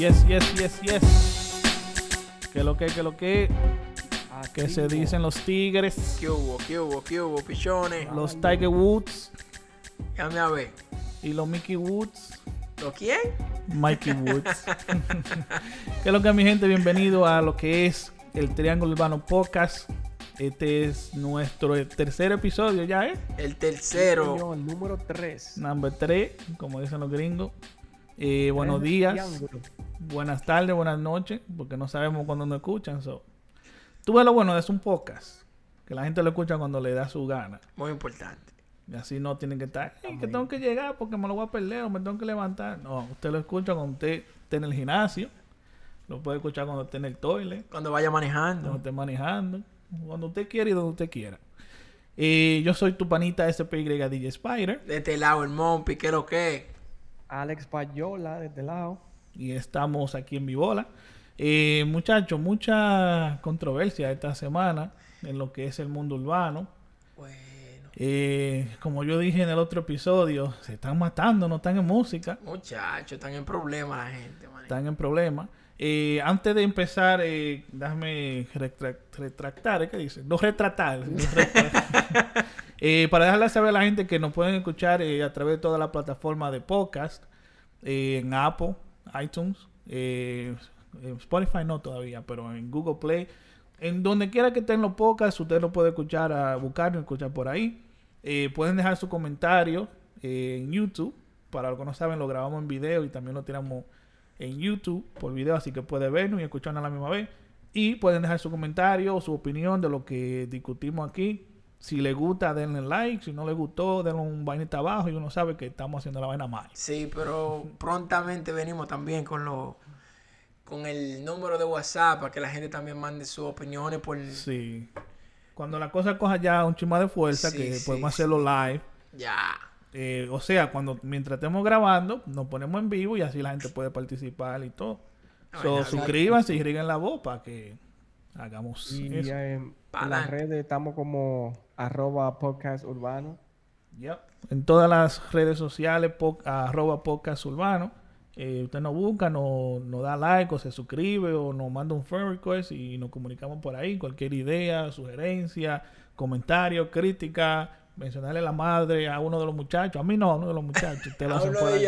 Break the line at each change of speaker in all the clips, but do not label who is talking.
Yes, yes, yes, yes. ¿Qué lo que, qué lo que? ¿Qué se dicen los tigres?
¿Qué hubo? ¿Qué hubo? ¿Qué hubo, pichones?
Los Tiger Woods
Déjame a ver.
y los Mickey Woods.
¿Lo quién?
Mikey Woods. ¿Qué es lo que mi gente? Bienvenido a lo que es el Triángulo Urbano Podcast. Este es nuestro tercer episodio ya, ¿eh?
El tercero.
El número 3.
Number 3, como dicen los gringos. Eh, buenos días, buenas tardes, buenas noches, porque no sabemos cuándo nos escuchan. So. Tú ves lo bueno de es un podcast, que la gente lo escucha cuando le da su gana.
Muy importante.
Y así no tienen que estar, "Ey, que tengo que llegar porque me lo voy a perder o me tengo que levantar. No, usted lo escucha cuando usted esté en el gimnasio, lo puede escuchar cuando esté en el toilet,
Cuando vaya
cuando
manejando.
esté manejando, cuando usted quiera y donde usted quiera. Eh, yo soy tu panita SPY DJ Spider
De este lado, el Mompi, ¿qué lo que?
Alex Payola de este lado.
y estamos aquí en Vivola. Eh, muchachos, mucha controversia esta semana en lo que es el mundo urbano.
Bueno.
Eh, como yo dije en el otro episodio, se están matando, no están en música,
Muchachos, están en problemas la gente, man.
están en problemas. Eh, antes de empezar, eh, déjame retra- retractar, ¿eh? ¿qué dice? No retratar. no retra- Eh, para dejarle saber a la gente que nos pueden escuchar eh, a través de toda la plataforma de podcast, eh, en Apple, iTunes, eh, Spotify no todavía, pero en Google Play, en donde quiera que estén los podcasts, usted lo puede escuchar, a buscar y escuchar por ahí. Pueden dejar su comentario en YouTube. Para los que no saben, lo grabamos en video y también lo tiramos en YouTube por video, así que puede vernos y escucharnos a la misma vez. Y pueden dejar su comentario o su opinión de lo que discutimos aquí. Si les gusta, denle like. Si no les gustó, denle un vainita abajo y uno sabe que estamos haciendo la vaina mal.
Sí, pero prontamente venimos también con lo, con el número de WhatsApp para que la gente también mande sus opiniones por
Sí. Cuando la cosa coja ya un chima de fuerza,
Sí,
que
sí,
podemos hacerlo live.
ya.
Eh, o sea, cuando mientras estemos grabando, nos ponemos en vivo y así la gente puede participar y todo. So, suscríbanse y rieguen la voz para que hagamos
Y
eso.
eh, en las redes estamos como arroba podcast urbano.
Yep. En todas las redes sociales, po- arroba podcast urbano. Eh, usted nos busca, nos, nos da like o se suscribe o nos manda un friend request y nos comunicamos por ahí. Cualquier idea, sugerencia, comentario, crítica, mencionarle la madre a uno de los muchachos. A mí no, a uno de los muchachos. Usted lo
A
hace
uno
por
de
ahí.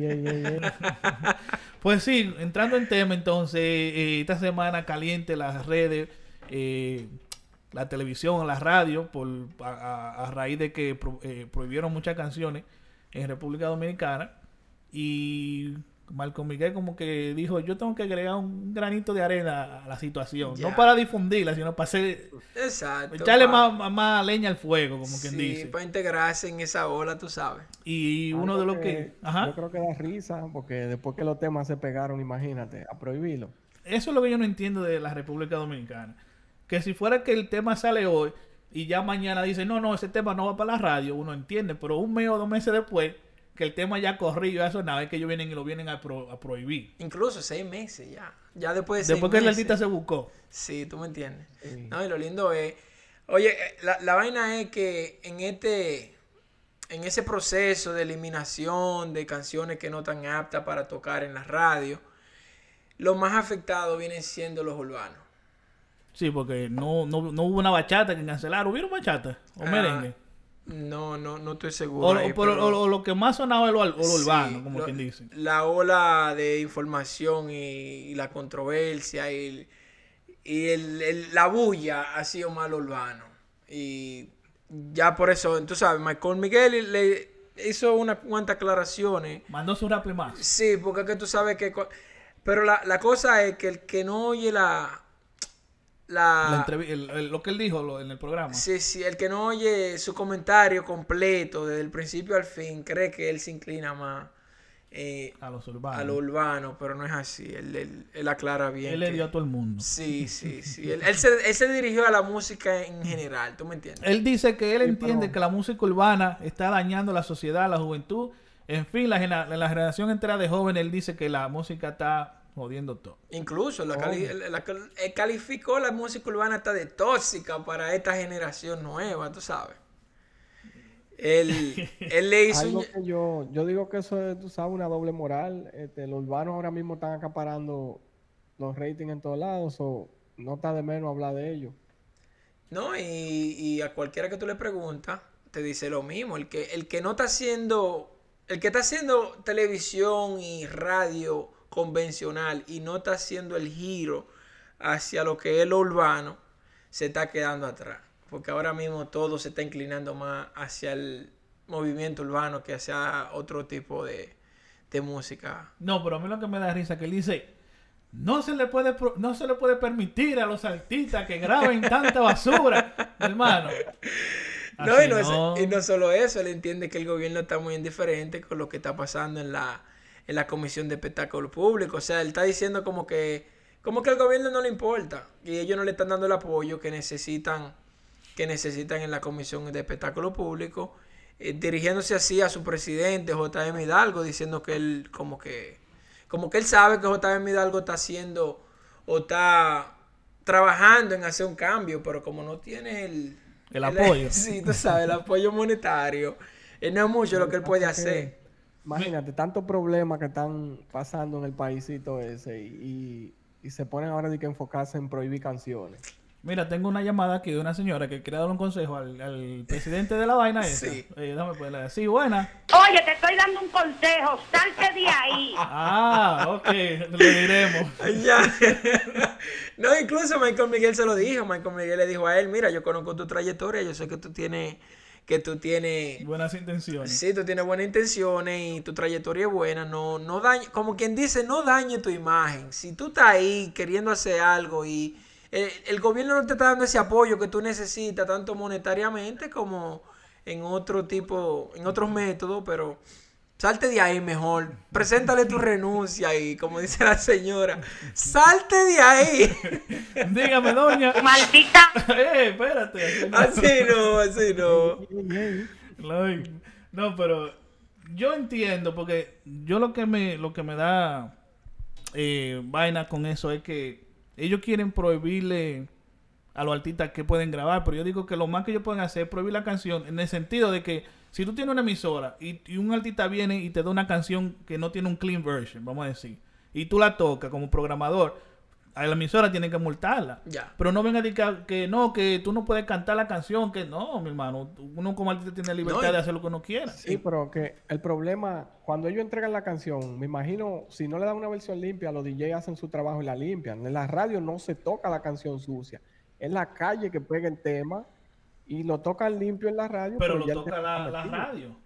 ey, ey.
Pues sí, entrando en tema, entonces, eh, esta semana caliente las redes, eh, la televisión, la radio, por, a, a- a raíz de que pro- eh, prohibieron muchas canciones en República Dominicana. Y Marco Miguel como que dijo, yo tengo que agregar un granito de arena a la situación.
Ya.
No para difundirla, sino para hacer,
Exacto.
echarle más, más- leña al fuego, como quien
sí,
dice.
para integrarse en esa ola, tú sabes.
Y uno
Algo
de los que... Ajá.
Yo creo que da risa porque después que los temas se pegaron, imagínate, a prohibirlo.
Eso es lo que yo no entiendo de la República Dominicana. Que si fuera que el tema sale hoy y ya mañana dice, no, no, ese tema no va para la radio, uno entiende, pero un mes o dos meses después, que el tema ya corrió, ya sonaba, es que ellos vienen y lo vienen a, pro- a prohibir.
Incluso seis meses ya. Ya después de seis
Después que el artista se buscó.
Sí, tú me entiendes.
Sí.
No, y lo lindo es. Oye, eh, la, la vaina es que en este. En ese proceso de eliminación de canciones que no están aptas para tocar en la radio, los más afectados vienen siendo los urbanos.
Sí, porque no, no, no hubo una bachata que cancelaron. ¿Hubieron bachata? ¿O
Ah,
merengue?
No, no, no estoy seguro.
O,
ahí,
o- pero-
pero-
o- o lo que más sonaba es lo, lo
Sí,
urbano, como
lo-
quien dice.
La ola de información y, y la controversia y, y el- el- la bulla ha sido más lo urbano. Y ya por eso, tú sabes, Michael Miguel le hizo unas cuantas aclaraciones.
Mandó su rap más.
Sí, porque es que tú sabes que... Pero la, la cosa es que el que no oye la... La,
La el- el- lo que él dijo lo- en el programa.
Sí, sí, el que no oye su comentario completo desde el principio al fin cree que él se inclina más eh,
A los urbanos.
a lo urbano, pero no es así. Él, él- él aclara bien.
Él le dio a todo el mundo.
Sí, sí, sí. Él, él se, él se dirigió a la música en general, ¿tú me entiendes?
Él dice que él
Sí,
entiende
pero-
que la música urbana está dañando la sociedad, la juventud. En fin, la, la generación entera de jóvenes, él dice que la música está jodiendo todo.
Incluso la cali-
Obvio.
la- la- él calificó la música urbana hasta de tóxica para esta generación nueva, tú sabes. Él, él le hizo
Algo que yo, yo digo que eso es, tú sabes, una doble moral. Este, los urbanos ahora mismo están acaparando los ratings en todos lados, o no está de menos hablar de ellos.
No, y, y a cualquiera que tú le preguntas, te dice lo mismo. El que, el que no está haciendo, el que está haciendo televisión y radio convencional y no está haciendo el giro hacia lo que es lo urbano, se está quedando atrás. Porque ahora mismo todo se está inclinando más hacia el movimiento urbano que hacia otro tipo de, de música.
No, pero a mí lo que me da risa es que él dice, no se le puede no se le puede permitir a los artistas que graben tanta basura, hermano.
No, y no, es-
no.
y no solo eso, él entiende que el gobierno está muy indiferente con lo que está pasando en la, en la Comisión de Espectáculo Público. O sea, él está diciendo como que, como que al gobierno no le importa y ellos no le están dando el apoyo que necesitan, que necesitan en la Comisión de Espectáculo Público, eh, dirigiéndose así a su presidente, JM Hidalgo, diciendo que él como que, como que él sabe que JM Hidalgo está haciendo o está trabajando en hacer un cambio, pero como no tiene el,
El apoyo.
Sí, tú sabes, el apoyo monetario. eh, no es mucho lo que él puede hacer.
Imagínate, tantos problemas que están pasando en el paísito ese y, y- y se ponen ahora de que enfocarse en prohibir canciones.
Mira, tengo una llamada aquí de una señora que quiere dar un consejo al, al presidente de la vaina esa.
Sí.
Eh, dame ponerla. Sí, buena.
Oye, te estoy dando un consejo, salte de ahí.
Ah, ok, le diremos.
Ya. no, incluso Michael Miguel se lo dijo. Michael Miguel le dijo a él, mira, yo conozco tu trayectoria, yo sé que tú tienes, que tú tienes,
Buenas intenciones.
sí, tú tienes buenas intenciones y tu trayectoria es buena. No, no dañe, como quien dice, no dañe tu imagen. Si tú estás ahí queriendo hacer algo y el, el gobierno no te está dando ese apoyo que tú necesitas, tanto monetariamente como en otro tipo, en otros métodos, pero salte de ahí mejor. Preséntale tu renuncia y como dice la señora, salte de ahí.
Dígame, doña.
Maldita.
eh, espérate.
Así no, así no.
No, pero yo entiendo porque yo lo que me lo que me da eh, vaina con eso es que ellos quieren prohibirle a los artistas que pueden grabar, pero yo digo que lo más que ellos pueden hacer es prohibir la canción en el sentido de que si tú tienes una emisora y, y un artista viene y te da una canción que no tiene un clean version, vamos a decir, y tú la tocas como programador, a la emisora tienen que multarla.
Ya.
Pero no venga a decir que, que no, que tú no puedes cantar la canción, que no, mi hermano. Uno como artista tiene libertad
No,
de hacer lo que uno quiera.
Sí, pero que el problema, cuando ellos entregan la canción, me imagino, si no le dan una versión limpia, los DJ hacen su trabajo y la limpian. En la radio no se toca la canción sucia. Es la calle que pega el tema y lo tocan limpio en la radio.
Pero lo
ya el
toca la, la radio.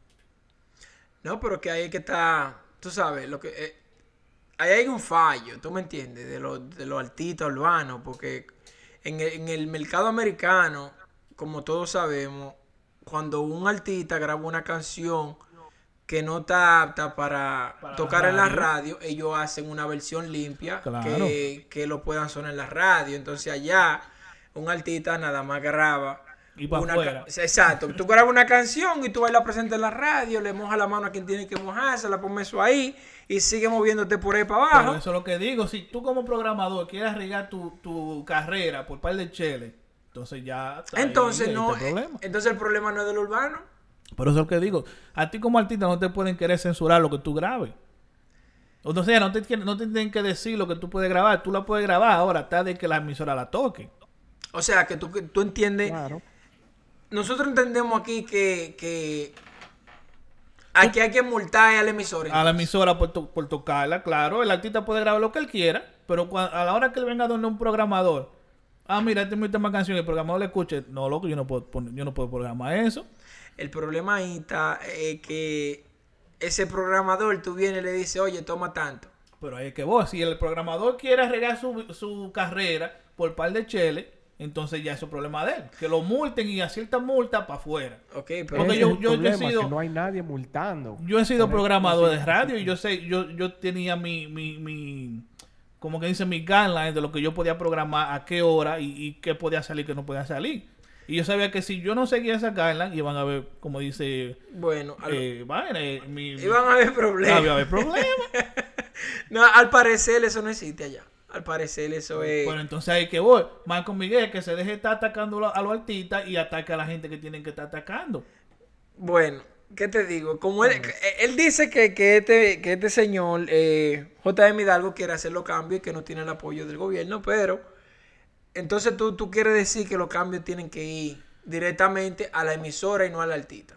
No, pero que ahí es que está, tú sabes, lo que eh, ahí hay un fallo, tú me entiendes, de los de los artistas urbanos, porque en el, en el mercado americano, como todos sabemos, cuando un artista graba una canción que no está apta para,
Para la
tocar en la
radio.
radio, ellos hacen una versión limpia
Claro.
que, que lo puedan sonar en la radio. Entonces allá un artista nada más graba
Y pa'
una
afuera.
Exacto. Tú grabas una canción y tú vas y la presentas en la radio, le mojas la mano a quien tiene que mojarse, la pones eso ahí y sigue moviéndote por ahí para
Pero
abajo.
eso es lo que digo. Si tú como programador quieres arriesgar tu, tu carrera por par de chele, entonces ya...
Entonces
ahí
no,
el problema.
eh, entonces el problema no es del urbano.
Pero eso es lo que digo. A ti como artista no te pueden querer censurar lo que tú grabes. O sea, no te, no te tienen que decir lo que tú puedes grabar. Tú la puedes grabar ahora, está de que la emisora la toque.
O sea, que tú, que tú entiendes.
Claro.
Nosotros entendemos aquí que, que aquí hay que multar a la emisora.
A la emisora por, to- por tocarla, claro. El artista puede grabar lo que él quiera, pero a la hora que le venga a donde un programador, ah, mira, este es mi tema canción, y el programador le escuche, no, loco, yo no puedo, poner- yo no puedo programar eso.
El problema ahí está eh, que ese programador tú vienes y le dices, oye, toma tanto.
Pero ahí es que vos, si el programador quiere arreglar su, su carrera por par de chele, entonces ya es problema de él. Que lo multen y a cierta multa para afuera.
Ok, pero
Porque yo- yo- he sido-
no hay nadie multando.
Yo he sido programador de radio y yo sé, yo, yo tenía mi, mi, mi, como que dice, mi guidelines de lo que yo podía programar, a qué hora y, y qué podía salir, qué no podía salir. Y yo sabía que si yo no seguía esa guidelines, iban a ver, como dice,
bueno, al-
eh, eh, mi,
iban a haber problemas.
haber problemas.
No, al parecer eso no existe allá. Al parecer eso es...
Bueno, entonces ahí que voy. Marco Miguel, que se deje estar atacando a los artistas y ataque a la gente que tienen que estar atacando.
Bueno, ¿qué te digo? Como él, él dice que, que este, que este señor, eh, JM Hidalgo, quiere hacer los cambios y que no tiene el apoyo del gobierno, pero entonces tú, tú quieres decir que los cambios tienen que ir directamente a la emisora y no al artista.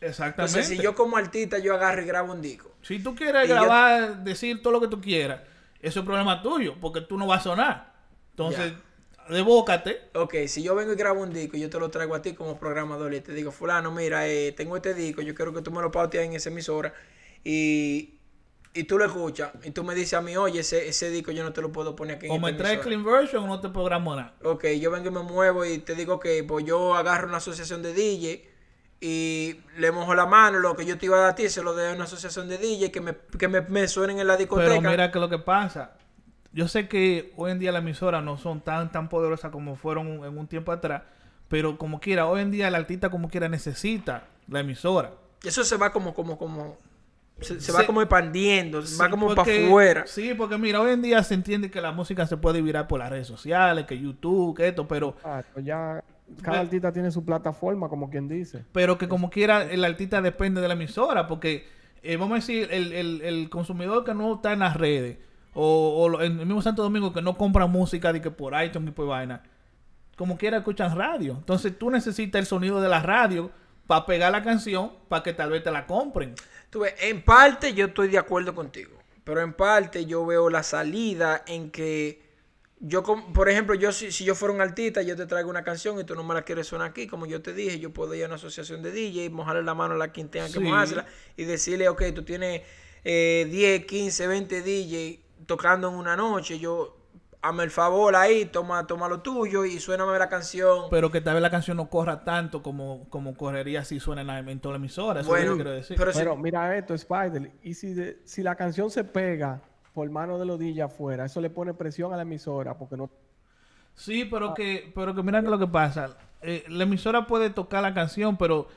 Exactamente.
Entonces, si yo como artista, yo agarro y grabo un disco.
Si tú quieres
yo-
grabar, decir todo lo que tú quieras, eso es problema tuyo, porque tú no vas a sonar. Entonces, debócate.
Ok, si yo vengo y grabo un disco y yo te lo traigo a ti como programador y te digo, fulano, mira, eh, tengo este disco, yo quiero que tú me lo pautes en esa emisora y, y tú lo escuchas y tú me dices a mí, oye, ese, ese disco yo no te lo puedo poner aquí en
O me traes
emisora".
clean version o no te programo nada.
Ok, yo vengo y me muevo y te digo que pues yo agarro una asociación de DJ y le mojo la mano, lo que yo te iba a dar a ti se lo doy a una asociación de DJ que me, que me, me suenen en la discoteca.
Pero mira que lo que pasa. Yo sé que hoy en día las emisoras no son tan tan poderosas como fueron en un tiempo atrás, pero como quiera, hoy en día el artista como quiera necesita la emisora.
Eso se va como, como, como, se, se
Se-
va como expandiendo, se va como para afuera.
Sí, porque mira, hoy en día se entiende que la música se puede virar por las redes sociales, que YouTube, que esto, pero
Ah, ya cada artista tiene su plataforma, como quien dice.
pero que como quiera el artista depende de la emisora, porque eh, vamos a decir, el, el- el consumidor que no está en las redes, o, en el mismo Santo Domingo que no compra música de que por iTunes y por vaina, como quiera escuchan radio. Entonces tú necesitas el sonido de la radio para pegar la canción, para que tal vez te la compren.
Tú ves, en parte yo estoy de acuerdo contigo, pero en parte yo veo la salida en que yo, por ejemplo, yo si, si yo fuera un artista, yo te traigo una canción y tú no me la quieres sonar aquí, como yo te dije, yo puedo ir a una asociación de DJ, mojarle la mano a la quien tenga que
Sí.
mojársela y decirle, ok, tú tienes eh, 10, 15, 20 DJ tocando en una noche, yo, hazme el favor ahí, toma, toma lo tuyo y suéname la canción.
Pero que tal vez la canción no corra tanto como, como correría si suena en, la, en toda la emisora. Eso es lo
bueno,
que quiero decir.
pero si-
Pero mira esto, Spider, y si, de- si la canción se pega por mano de los DJ afuera, eso le pone presión a la emisora, porque no...
Sí, pero que, pero que mira que lo que pasa. Eh, la emisora puede tocar la canción, pero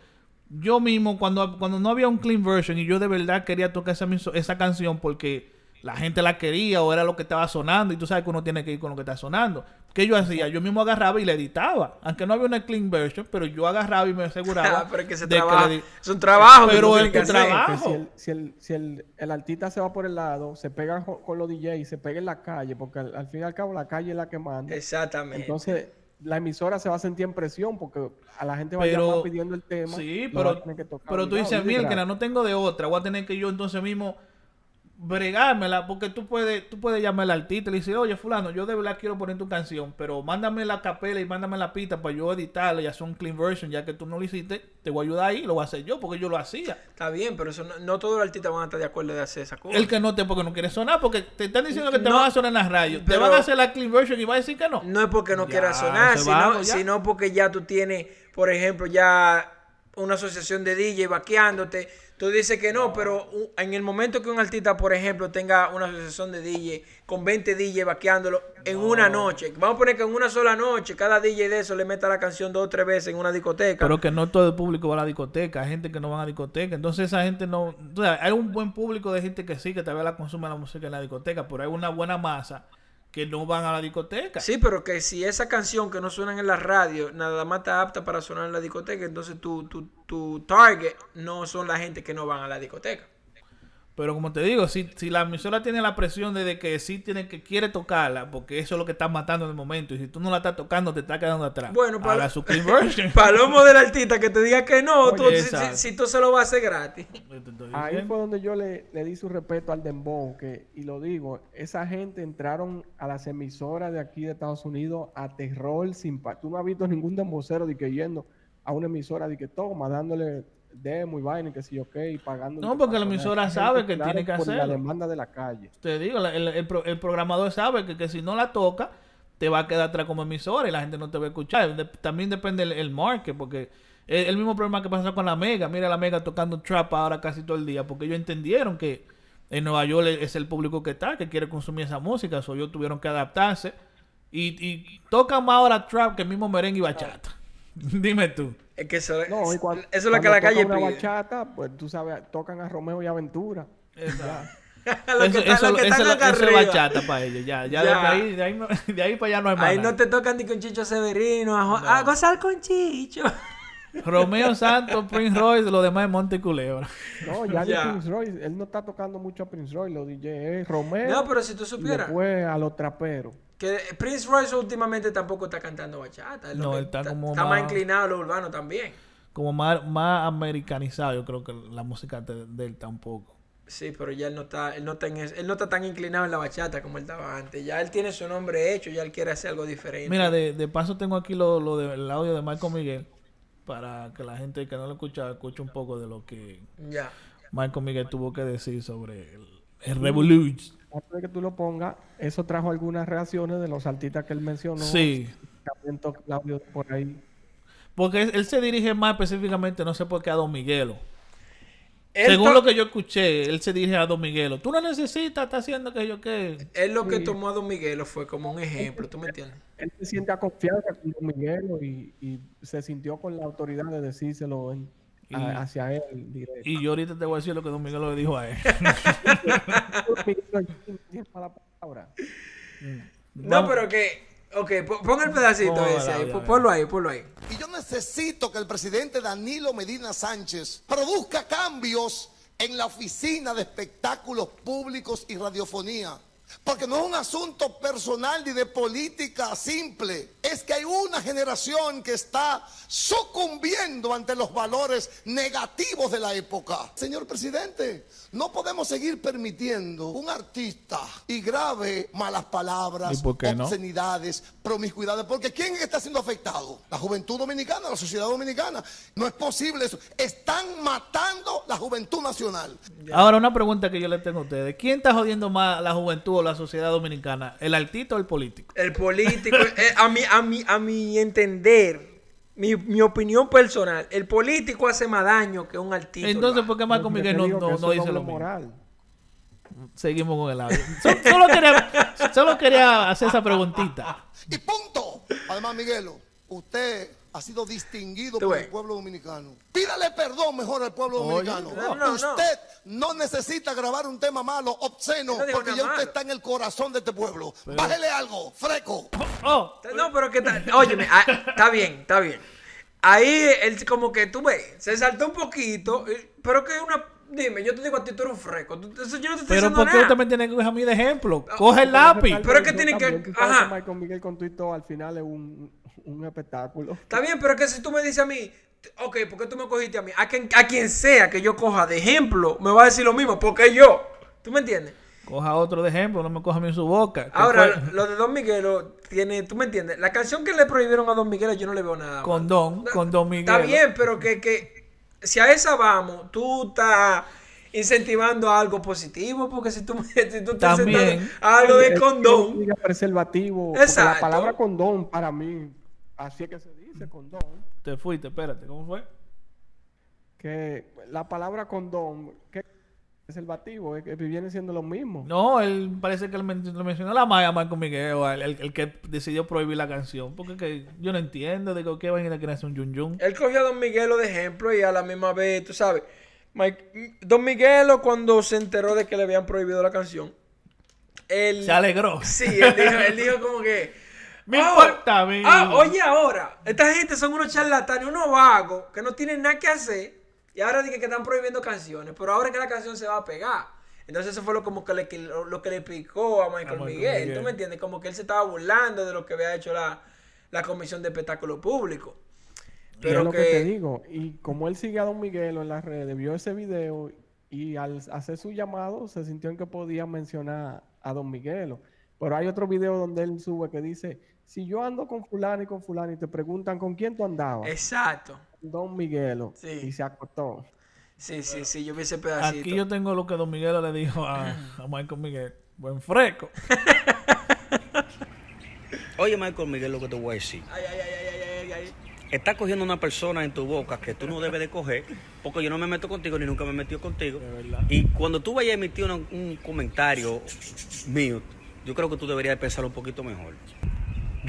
yo mismo, cuando, cuando no había un clean version y yo de verdad quería tocar esa, esa canción porque la gente la quería o era lo que estaba sonando y tú sabes que uno tiene que ir con lo que está sonando. ¿Qué yo hacía? Yo mismo agarraba y le editaba. Aunque no había una clean version, pero yo agarraba y me aseguraba.
Ah, pero es que se
de
trabaja, es un trabajo. que
Pero
tienes
tu
que
trabajo.
que si, el, si, el, si el, el artista se va por el lado, se pega con los DJs, se pega en la calle, porque al, al fin y al cabo la calle es la que manda.
Exactamente.
Entonces, la emisora se va a sentir en presión porque a la gente va a
Pero-
llamar pidiendo el tema.
Sí,
a
pero,
tener que tocar
pero tú dices, mira, que
gratis".
no tengo de otra. Voy a tener que yo entonces mismo bregármela, porque tú puedes, tú puedes llamar al artista y le decir, oye, fulano, yo de verdad quiero poner tu canción, pero mándame la capela y mándame la pista para yo editarla y hacer un clean version, ya que tú no lo hiciste, te voy a ayudar ahí, lo voy a hacer yo, porque yo lo hacía.
Está bien, pero eso no, no todos los artistas van a estar de acuerdo de hacer esa cosa.
El que no te, porque no quiere sonar, porque te están diciendo que te
No,
van a sonar en las radios, te van a hacer la clean version y va a decir que no.
No es porque no
Ya,
quiera sonar, sino, sino porque ya tú tienes, por ejemplo, ya una asociación de DJ vaqueándote. Tú dices que no, pero en el momento que un artista, por ejemplo, tenga una asociación de DJ con 20 DJ vaqueándolo en una noche, vamos a poner que en una sola noche cada DJ de eso le meta la canción dos o tres veces en una discoteca.
Pero que no todo el público va a la discoteca, hay gente que no va a la discoteca, entonces esa gente no, o sea, hay un buen público de gente que sí, que tal vez la consume la música en la discoteca, pero hay una buena masa que no van a la discoteca.
Sí, pero que si esa canción que no suena en la radio nada más está apta para sonar en la discoteca, entonces tu, tu, tu target no son la gente que no van a la discoteca.
Pero como te digo, si, si la emisora tiene la presión de, de que sí tiene que quiere tocarla, porque eso es lo que está matando en el momento, y si tú no la estás tocando, te está quedando atrás.
Bueno, para-
su.
Palomo del artista que te diga que no,
Oye,
tú- si, si- tú se lo vas a hacer gratis.
Ahí fue donde yo le, le di su respeto al Dembow, que, y lo digo, esa gente entraron a las emisoras de aquí de Estados Unidos a terror sin pa- Tú no has visto ningún dembocero de que yendo a una emisora de que toma, dándole demo y vaina y que sí, ok, pagando.
No, porque la emisora sabe que tiene que
por la demanda de la calle.
Te digo, el, el el programador sabe que, que si no la toca, te va a quedar atrás como emisora y la gente no te va a escuchar. De- también depende el, el market, porque el, el mismo problema que pasa con la Mega. Mira la Mega tocando trap ahora casi todo el día, porque ellos entendieron que en Nueva York es es el público que está, que quiere consumir esa música, o ellos tuvieron que adaptarse. Y, y tocan más ahora trap que el mismo merengue y bachata. Dime tú.
Es que eso,
No, y cuan-
eso es lo que
cuando
la calle
una
pide.
bachata, pues tú sabes, tocan a Romeo y Aventura.
Lo
eso,
que
eso-
lo que
eso-
están acá
eso es bachata para ellos. Ya, ya,
Ya.
De, ahí, de, ahí, no- de ahí para allá no hay más.
Ahí
nada.
no te tocan ni con Chicho Severino, a, jo- a gozar con Chicho.
Romeo Santos, Prince Royce, lo demás es Monte Culebra.
No, ya
Ya.
ni Prince Royce, él no está tocando mucho a Prince Royce, los DJ es Romeo
No, pero si tú supieras
después a los traperos.
que Prince Royce últimamente tampoco está cantando bachata. es lo
No, él está como
está más
más-
inclinado a lo urbano también.
Como más, más americanizado, yo creo que la música de, de él tampoco.
Sí, pero ya él no está, él no está, en es- él no está tan inclinado en la bachata como él estaba antes. Ya él tiene su nombre hecho, ya él quiere hacer algo diferente.
Mira, de, de paso tengo aquí lo, lo de- el audio de Michael Miguel para que la gente que no lo escucha escuche un poco de lo que
Ya.
Michael Miguel tuvo que decir sobre el, el Revolution.
Antes de que tú lo pongas, eso trajo algunas reacciones de los artistas que él mencionó.
Sí,
También toca el audio por ahí.
porque él, él se dirige más específicamente, no sé por qué, a Don Miguelo.
Él
Según lo que yo escuché, él se dirige a Don Miguelo. Tú no necesitas, está haciendo que yo qué.
Él lo que
Sí.
tomó a Don Miguelo fue como un ejemplo, ¿tú me entiendes?
Él se siente a confianza con Don Miguelo y, y se sintió con la autoridad de decírselo en-
Y-
a- hacia él directo.
Y yo ahorita te voy a decir lo que Don Miguelo le dijo a él.
No, pero que. Ok, po- pon el pedacito ese ahí. Ponlo ahí, ponlo ahí.
Y yo necesito que el presidente Danilo Medina Sánchez produzca cambios en la oficina de espectáculos públicos y radiofonía. Porque no es un asunto personal ni de política simple. Es que hay una generación que está sucumbiendo ante los valores negativos de la época. Señor presidente, no podemos seguir permitiendo un artista y grave malas palabras,
¿Y por qué no?
obscenidades, promiscuidades, porque ¿quién está siendo afectado? La juventud dominicana, la sociedad dominicana. No es posible eso. Están matando la juventud nacional.
Ahora, una pregunta que yo le tengo a ustedes. ¿Quién está jodiendo más la juventud o la sociedad dominicana? ¿El artista o el político?
El político, eh, a, mi, a, mi, a mi entender, mi, mi opinión personal, el político hace más daño que un artista.
Entonces. ¿por qué
Porque
Miguel no, no, no dice lo
doble
mismo?
moral.
Seguimos con el audio. So- Solo quería, solo quería hacer esa preguntita.
Y punto. Además, Miguelo, usted ha sido distinguido por el pueblo dominicano. Pídale perdón mejor al pueblo
Oye,
dominicano.
no, no, no.
usted no. necesita grabar un tema malo, obsceno, porque ya usted
malo.
está en el corazón de este pueblo. Bájele algo, freco.
Oh,
No, pero que está. Óyeme, ah, está bien, está bien. Ahí él como que tú ves, se saltó un poquito, eh, pero que una. Dime, yo te digo a ti, tú eres un fresco. tú- eso yo no te estoy
pero
diciendo
¿por qué
nada.
usted me tiene que coger a mí de ejemplo? Coge el lápiz.
Pero es que tiene que- ajá.
Michael Miguel con Twitter al final es un, un espectáculo.
Está bien, pero es que si tú me dices a mí, ok, ¿por qué tú me cogiste a mí? A quien, a quien sea que yo coja de ejemplo, me va a decir lo mismo, porque yo. ¿Tú me entiendes?
Coja otro de ejemplo, no me coja a mí en su boca.
Ahora,
fue
lo de Don Miguelo tiene, ¿tú me entiendes? La canción que le prohibieron a Don Miguelo yo no le veo nada.
Con
malo.
Don, con Don Miguel.
Está bien, pero que, que si a esa vamos, tú estás incentivando algo positivo, porque si tú, si tú estás
También.
algo de condón,
preservativo.
Exacto.
La palabra condón para mí, así es que se dice condón.
Te fuiste, espérate, ¿cómo fue?
Que la palabra condón, que es que viene siendo lo mismo.
No, él parece que lo mencionó la Maya Marco Miguel, el, el- el que decidió prohibir la canción. Porque que yo no entiendo de que- qué vaina quiere hacer un yun yun.
él cogió a Don Miguelo de ejemplo y a la misma vez, tú sabes, Mike- Don Miguelo cuando se enteró de que le habían prohibido la canción, él...
Se alegró.
Sí, él dijo, él dijo como que...
Me
"Oh,
importa a mí".
Ah, oye ahora, esta gente son unos charlatanes, unos vagos, que no tienen nada que hacer. Y ahora dicen que están prohibiendo canciones, pero ahora es que la canción se va a pegar. Entonces eso fue lo, como que le, lo, que le picó a Michael,
A Michael
Miguel.
Miguel.
¿Tú me entiendes? Como que él se estaba burlando de lo que había hecho la, la Comisión de Espectáculo Público.
Es
Pero
lo que... te digo. Y como él sigue a Don Miguelo en las redes, vio ese video y al hacer su llamado se sintió en que podía mencionar a Don Miguelo. Pero hay otro video donde él sube que dice, si yo ando con fulano y con fulano y te preguntan con quién tú andabas,
Exacto.
Don Miguelo.
Sí.
Y se acostó.
Sí, sí, sí, yo vi ese pedacito.
Aquí yo tengo lo que Don Miguel le dijo a, a Michael Miguel. Buen fresco.
Oye, Michael Miguel, lo que te voy a decir.
Ay, ay, ay, ay, ay, ay, ay.
Estás cogiendo una persona en tu boca que tú no debes de coger, porque yo no me meto contigo ni nunca me he metido contigo. Y cuando tú vayas a emitir un comentario mío, yo creo que tú deberías de pensarlo un poquito mejor.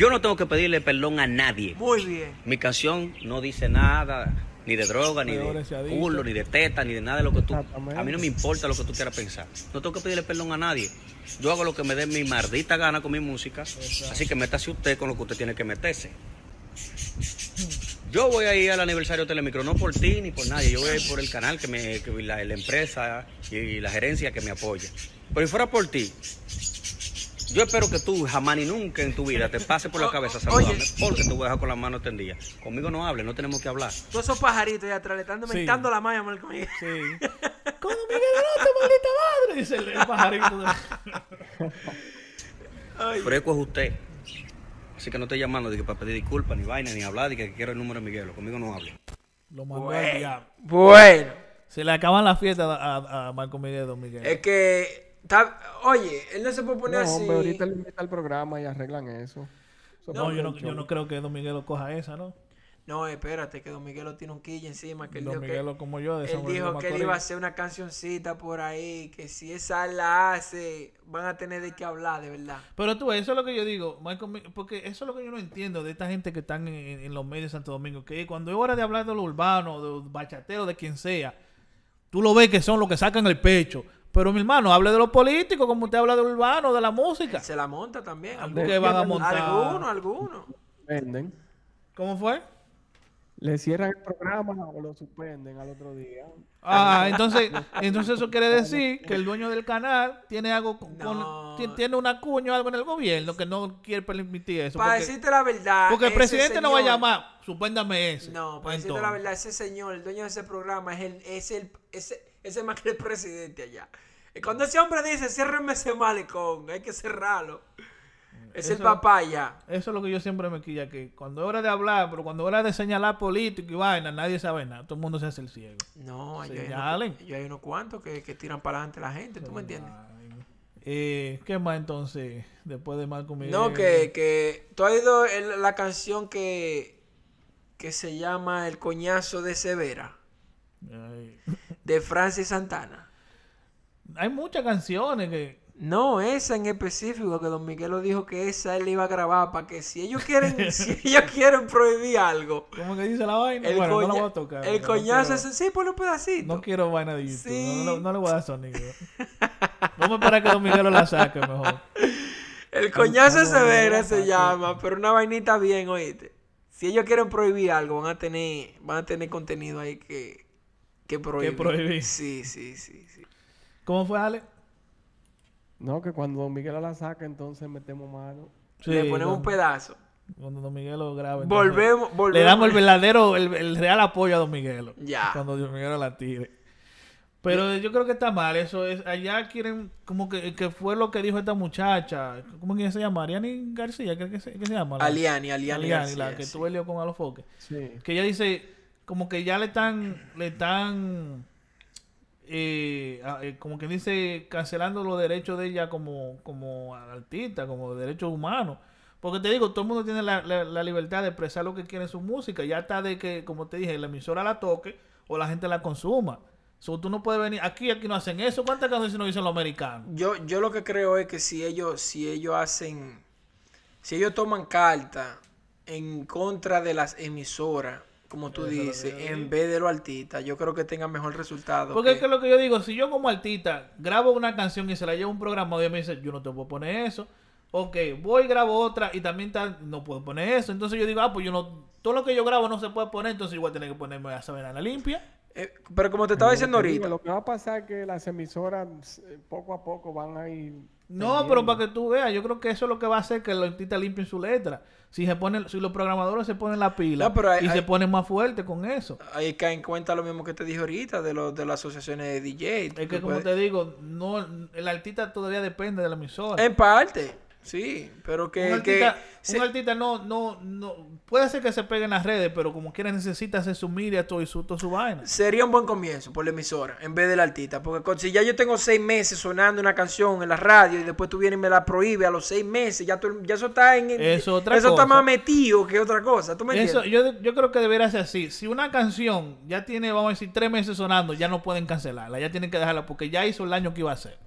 Yo no tengo que pedirle perdón a nadie.
Muy bien.
Mi canción no dice nada, ni de droga, ni de culo, ni de teta, ni de nada de lo que tú... A mí no me importa lo que tú quieras pensar. No tengo que pedirle perdón a nadie. Yo hago lo que me dé mi maldita gana con mi música. Así que métase usted con lo que usted tiene que meterse. Yo voy a ir al aniversario de Telemicro, no por ti ni por nadie. Yo voy a ir por el canal, que me, que la, la empresa y la gerencia que me apoya. Pero si fuera por ti, yo espero que tú jamás ni nunca en tu vida te pase por la cabeza
Oye.
saludarme, porque te voy a dejar con las manos tendidas. Conmigo no hables, no tenemos que hablar.
Todos esos pajaritos allá atrás le están
Sí.
mentando la malla, Marco Miguel.
Sí. ¡Con Miguel Velote, maldita madre! Dice el, el pajarito. de-
Ay,
Freco es usted. Así que no estoy llamando de que para pedir disculpas, ni vaina, ni hablar, de que quiero el número de Miguel. Conmigo no hable.
Lo mandó al
bueno.
diablo.
bueno.
Se le acaban las fiestas a, a, a Marco Miguel Don Miguel.
Es que, oye, él no se puede poner
No,
así.
hombre, ahorita le invita al programa y arreglan eso. Eso
no, yo no, yo creo que Don Miguel lo coja esa, ¿no?
No, espérate, que Don Miguelo tiene un quilla encima. Que él
Don
dijo que,
Miguel como yo de
él dijo que él iba a hacer una cancioncita por ahí. Que si esa la hace, van a tener de qué hablar, de verdad.
Pero tú, eso es lo que yo digo, Michael, Mi- porque eso es lo que yo no entiendo de esta gente que están en, en los medios de Santo Domingo, que cuando es hora de hablar de lo urbano, de los bachateros, de quien sea, tú lo ves que son los que sacan el pecho. Pero mi hermano, hable de lo político, como usted habla de lo urbano, de la música.
Se la monta también.
¿Qué
Algunos,
van a montar?
algunos. algunos.
Suspenden.
¿Cómo fue?
Le cierran el programa o lo suspenden al otro día.
Ah, entonces, entonces eso quiere decir que el dueño del canal tiene algo con,
No.
tiene una cuña o algo en el gobierno que no quiere permitir eso.
Para
porque,
decirte la verdad.
porque el presidente no va a llamar, suspéndame ese.
No, para
Entonces,
decirte la verdad, ese señor, el dueño de ese programa, es el, es el, ese, ese más que el presidente allá. Y cuando ese hombre dice, ciérrenme ese malecón, hay que cerrarlo. Es el
Eso-
papá allá.
Eso es lo que yo siempre me quilla, que cuando es hora de hablar, pero cuando es hora de señalar político y vaina, nadie sabe nada. Todo el mundo se hace el ciego.
No,
Señalen.
yo hay unos cuantos que, que tiran para adelante la gente, ¿tú me entiendes?
Eh, ¿Qué más entonces? Después de Marco Miguel.
No, que, que tú has oído el- la canción que, que se llama El coñazo de Severa,
Ay.
De Francis Santana.
Hay muchas canciones que...
No, esa en específico, que Don Miguelo dijo que esa él iba a grabar para que si ellos quieren, si ellos quieren prohibir algo,
¿Cómo que dice la vaina?
el,
bueno, no la
coña-
voy a tocar.
el
no
coñazo
quiero-
es sí, un pedacito.
No quiero vaina de YouTube.
Sí.
No, no le voy a dar sonido. Vamos a esperar que Don Miguel la saque mejor.
El coñazo
no, no,
Severa
no,
se
no,
llama, pero una vainita bien, oíste. Si ellos quieren prohibir algo, van a tener, van a tener contenido ahí que, que prohibir.
prohibir.
Sí, sí, sí, sí.
¿Cómo fue, Ale?
No, que cuando Don Miguel la saca, entonces metemos mano.
Le ponemos un pedazo.
Cuando Don Miguel lo grabe. entonces,
Volvemos, volvemos.
Le damos el verdadero, el, el real apoyo a Don Miguelo.
Ya.
Cuando Don Miguelo la tire. Pero yo creo que está mal. Eso es. Allá quieren. Como que, que fue lo que dijo esta muchacha. ¿Cómo que se llama? Ariani García. ¿Qué, qué se, qué se llama? La-
Aliani, Aliani,
Aliani, la
García,
que
sí.
tuvo el lío con Alofoque.
Sí.
Que ella dice. Como que ya le están. Le están. eh, eh, como que dice. Cancelando los derechos de ella como, como artista. Como derechos humanos. Porque te digo, todo el mundo tiene la, la- la libertad de expresar lo que quiere en su música. Ya está de que, como te dije, la emisora la toque o la gente la consuma. So, tú no puedes venir. Aquí, aquí no hacen eso. ¿Cuántas canciones no dicen los americanos?
Yo, yo lo que creo es que si ellos, si ellos hacen, si ellos toman carta en contra de las emisoras, como tú dices, en vez de los artistas, yo creo que tengan mejor resultado.
Porque
que-
es que lo que yo digo, si yo como artista grabo una canción y se la llevo a un programa y me dice, yo no te puedo poner eso. Ok, voy y grabo otra y también ta- no puedo poner eso. Entonces yo digo, ah, pues yo no, todo lo que yo grabo no se puede poner, entonces yo voy a tener que ponerme a saber a la limpia.
eh, pero como te estaba diciendo
Lo digo,
ahorita,
Lo que va a pasar es que las emisoras eh, poco a poco van a ir.
No, pero para que tú veas, yo creo que eso es lo que va a hacer que los artistas limpien su letra. Si se ponen, si los programadores se ponen la pila
No, pero hay-
y se ponen más fuertes con eso.
hay que en cuenta lo mismo que te dije ahorita de, los de las asociaciones de DJ.
Es que como te digo, no, el artista todavía depende de la emisora.
En parte, sí, pero que...
un
que
artista,
se-
un artista no, no, no, puede ser que se pegue en las redes, pero como quiera necesita hacer su media, todo y su, toda su vaina.
Sería un buen comienzo por la emisora en vez del artista. Porque con- si ya yo tengo seis meses sonando una canción en la radio y después tú vienes y me la prohíbes a los seis meses, ya, tú- ya eso está en.
Eso otra
eso está más metido que otra cosa. ¿Tú me
Eso,
entiendes?
yo, yo creo que debería ser así. Si una canción ya tiene, vamos a decir, tres meses sonando, ya no pueden cancelarla, ya tienen que dejarla porque ya hizo el daño que iba a hacer.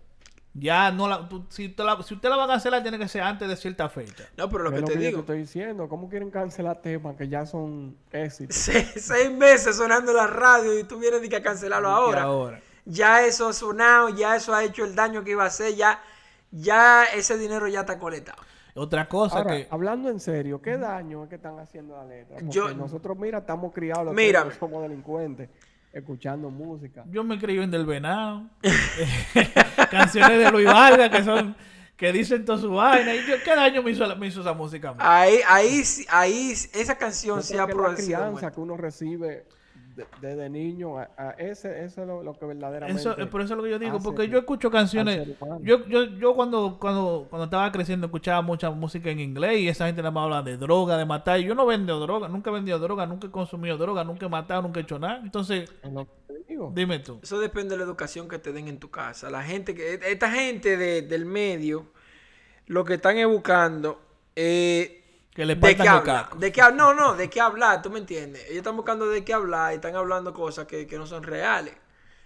Ya no la, tú- si, te la- si usted la va a cancelar, tiene que ser antes de cierta fecha.
No, pero lo
Es
que
lo
te
que yo
digo.
estoy diciendo. ¿Cómo quieren cancelar temas que ya son éxitos?
Seis, seis meses sonando en la radio y tú vienes y que a cancelarlo ahora.
ahora.
Ya eso ha sonado, ya eso ha hecho el daño que iba a hacer, ya, ya ese dinero ya está coletado.
Otra cosa
Ahora,
que...
hablando en serio, ¿qué daño es que están haciendo la letra? Porque
Yo-
nosotros, mira, estamos criados, los
Mira.
que no somos delincuentes, escuchando música.
Yo me crié en Del Venado. Canciones de Luis Vargas que son... Que dicen toda su vaina. Y yo, ¿qué daño me hizo, me hizo esa música?
Ahí, ahí, ahí, esa canción
creo
ha
que la crianza que uno recibe de- desde niño, a, a ese, eso es lo, lo que verdaderamente...
Eso, eh, por eso es lo que yo digo,
hace
porque
que-
yo escucho canciones. Yo, yo, yo cuando, cuando, cuando estaba creciendo escuchaba mucha música en inglés y esa gente nada más habla de droga, de matar. Y yo no vendo droga, nunca he vendido droga, nunca he consumido droga, nunca he matado, nunca he hecho nada. Entonces,
es lo que te digo.
dime tú.
Eso depende de la educación que te den en tu casa. La gente que, esta gente de- del medio, lo que están es buscando eh,
Que le
de qué
el
hablar.
caco.
De qué, no, no, de qué hablar, tú me entiendes. Ellos están buscando de qué hablar y están hablando cosas que, que no son reales.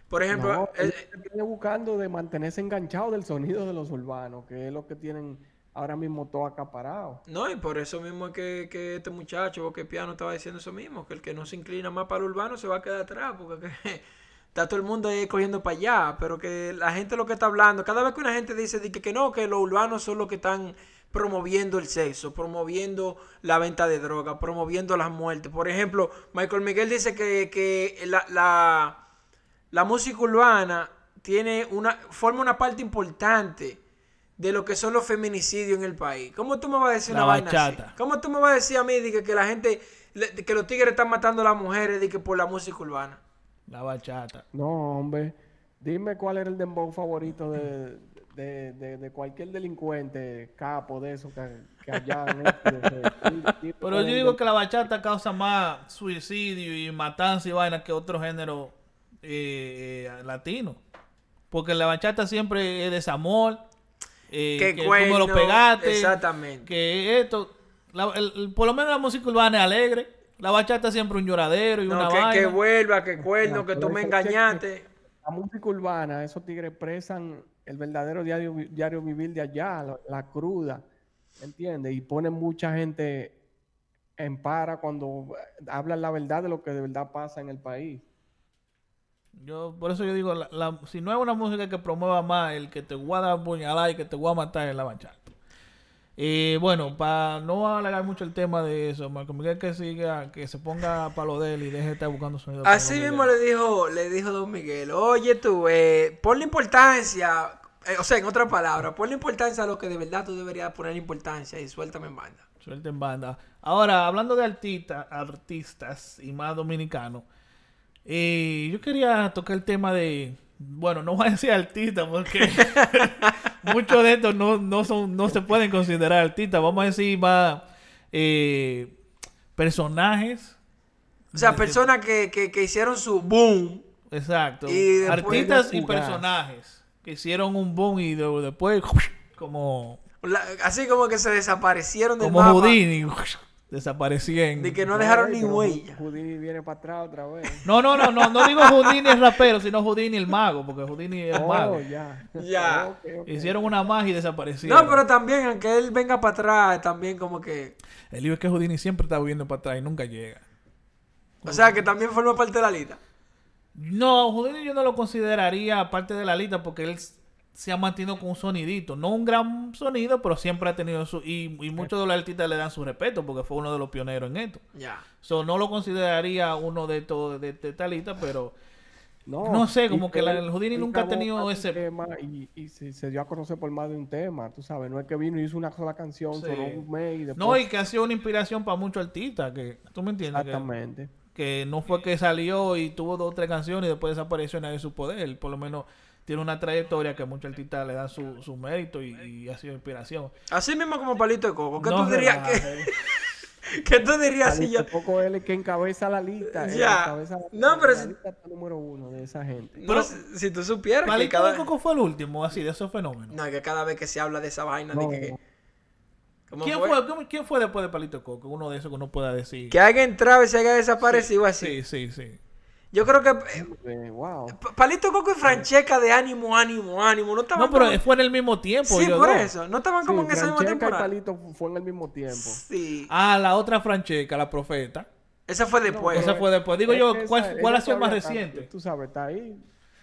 Por ejemplo,
No,
eh,
vienen buscando de mantenerse enganchados del sonido de los urbanos, que es lo que tienen ahora mismo todo acaparado.
No, y por eso mismo es que, que este muchacho, Boque Piano, estaba diciendo eso mismo, que el que no se inclina más para el urbano se va a quedar atrás, porque que- está todo el mundo ahí cogiendo para allá, pero que la gente lo que está hablando, cada vez que una gente dice que, que no, que los urbanos son los que están promoviendo el sexo, promoviendo la venta de droga, promoviendo las muertes. Por ejemplo, Michael Miguel dice que, que la, la, la música urbana tiene una, forma una parte importante de lo que son los feminicidios en el país. ¿Cómo tú me vas a decir
La
una vaina así?
bachata.
¿Cómo tú me vas a decir a mí de que, que la gente, de que los tigres están matando a las mujeres de que por la música urbana?
La bachata.
No, hombre. Dime cuál era el dembow favorito de, de, de- de cualquier delincuente, capo de eso que, que allá en este,
Pero yo digo que la bachata causa más suicidio y matanza y vaina que otro género eh, eh, latino. Porque la bachata siempre es desamor. Eh,
Que
que tú me lo
cuerno,
pegaste.
exactamente.
Que esto. la- el- el- por lo menos la música urbana es alegre. La bachata siempre un lloradero y
No,
una
que,
vaina.
que vuelva, que cuerno, que tú me engañaste.
La música urbana, esos tigres expresan el verdadero diario, diario vivir de allá, la, cruda, ¿entiendes? Y ponen mucha gente en para cuando eh, hablan la verdad de lo que de verdad pasa en el país.
Yo, por eso yo digo, la- si no es una música que promueva más el que te voy a dar puñalada y que te voy a matar en la bachata. Eh, bueno, para no alargar mucho el tema de eso, Marco Miguel que siga, que se ponga para lo de él y deje de estar buscando sonido.
Así mismo
Miguel.
le dijo, le dijo Don Miguel, oye tú, eh, ponle importancia, eh, o sea, en otras palabras, ponle importancia a lo que de verdad tú deberías poner importancia y suéltame en banda.
Suelta en banda. Ahora, hablando de artistas, artistas y más dominicanos, eh, yo quería tocar el tema de, bueno, no voy a decir artista porque muchos de estos no, no son, no se pueden considerar artistas. Vamos a decir más eh, personajes.
O sea, personas que, que, que hicieron su boom.
Exacto.
Y
Artistas y personajes que hicieron un boom y de- después como,
la- así como que se desaparecieron del
como
mapa.
Houdini desaparecían.
De que no dejaron ni huella.
Houdini viene para atrás otra vez.
No, no, no, no, no digo Houdini el rapero, sino Houdini el mago, porque Houdini es
Oh,
mago.
ya.
Ya.
Hicieron una magia y desaparecieron.
No, pero también, aunque él venga para atrás, también como que...
El lío es que Houdini siempre está viendo para atrás y nunca llega.
O sea, que también forma parte de la lista.
No, Houdini yo no lo consideraría parte de la lista porque él se ha mantenido con un sonidito. No un gran sonido, pero siempre ha tenido su... Y, y muchos de los artistas le dan su respeto porque fue uno de los pioneros en esto.
Ya.
So, no lo consideraría uno de estos de, de esta lista, pero...
No,
No sé, como que la- el Houdini nunca ha tenido ese-
tema y, y se, se dio a conocer por más de un tema, tú sabes, no es que vino y hizo una sola canción,
Sí.
sonó un mes y después...
No, y que ha sido una inspiración para muchos artistas, que tú me entiendes.
Exactamente.
que no fue que salió y tuvo dos o tres canciones y después desapareció y nadie supo de él. Por lo menos tiene una trayectoria que muchos artistas le dan su, su mérito y, y ha sido inspiración.
Así mismo como Palito de Coco. ¿Qué
No
tú dirías que,
relajes.
¿qué tú dirías si yo...
Tampoco él es que encabeza la lista.
Ya.
encabeza
No, pero
la
si-
lista está número uno de esa gente.
No,
Pero-
si, si tú supieras que
Palito
cada...
de Coco fue el último, así, de esos fenómenos.
No, que cada vez que se habla de esa vaina, de
No.
que... que- ¿Cómo
¿Quién
fue?
fue? ¿Quién fue después de Palito de Coco? Uno de esos que uno pueda decir.
Que haya entrado y se haya desaparecido así.
Sí, sí, sí.
Yo creo que eh,
Eh, wow.
P- Palito Coco y Francheca de ánimo, ánimo, ánimo. No estaban
No, pero
como-
fue en el mismo tiempo.
Sí, por
dos.
eso. No estaban como
Sí,
en esa misma
Francesca y
temporada.
Palito fu- fue en el mismo tiempo.
Sí.
Ah, la otra Francheca, la profeta.
Esa fue después.
esa fue después. Digo
Es
yo, ¿cuál,
esa-
cuál ha sido más
está-
reciente?
Tú sabes, está ahí.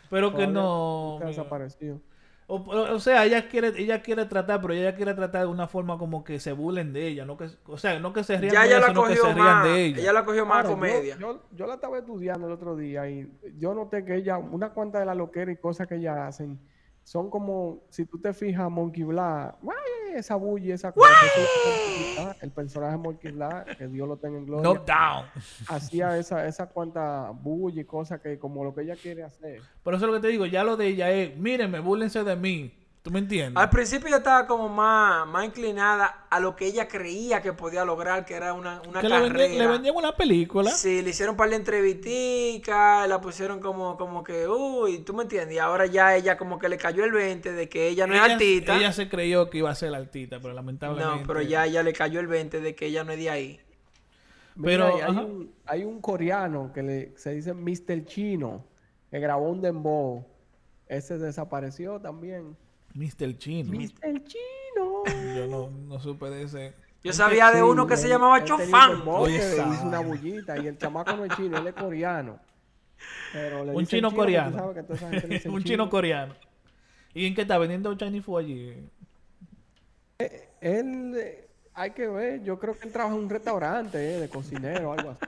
Pero que no.
nunca ha desaparecido.
O, o- o sea, ella quiere, ella quiere tratar, pero ella quiere tratar de una forma como que se burlen de ella, no que, o sea, no que se rían
Ya
de
ella
ella,
la
que
cogió
se rían
más.
de ella.
Ella la cogió más
Claro, yo-
comedia.
Yo, yo la estaba estudiando el otro día y yo noté que ella, una cuanta de las loqueras y cosas que ella hacen, son como, si tú te fijas, Monkey ¡guay! esa bulla, esa cosa. eso el personaje Monkey Black, que Dios lo tenga en gloria,
No down.
hacía esa, esa cuanta bulla y cosas que como lo que ella quiere hacer.
Pero eso es lo que te digo, ya lo de ella es, mírenme, búrlense de mí. ¿Tú me entiendes?
Al principio ella estaba como más, más inclinada a lo que ella creía que podía lograr, que era una, una
que le,
carrera.
vendían, le vendían una película.
Sí, le hicieron un par de entrevisticas, la pusieron como, como que, uy, tú me entiendes, y ahora ya ella como que le cayó el 20 de que ella no es artista.
ella se creyó que iba a ser artista, pero lamentablemente.
no, pero ya ella le cayó el 20 de que ella no es de ahí.
Pero,
hay, un, hay un coreano que le, se dice Mr. Chino, que grabó un dembow. Ese desapareció también.
Mr. Chino.
Mr. Chino.
Yo no, no supe de ese.
Yo sabía de uno que se llamaba
él un
Chofán.
Oye,
hizo una bullita y el chamaco no es chino, él es coreano. Pero le
Un chino
tú
coreano. un chino coreano. ¿Y en qué está vendiendo Chinese food allí?
Él, eh, hay que ver, yo creo que él trabaja en un restaurante eh, de cocinero o algo así.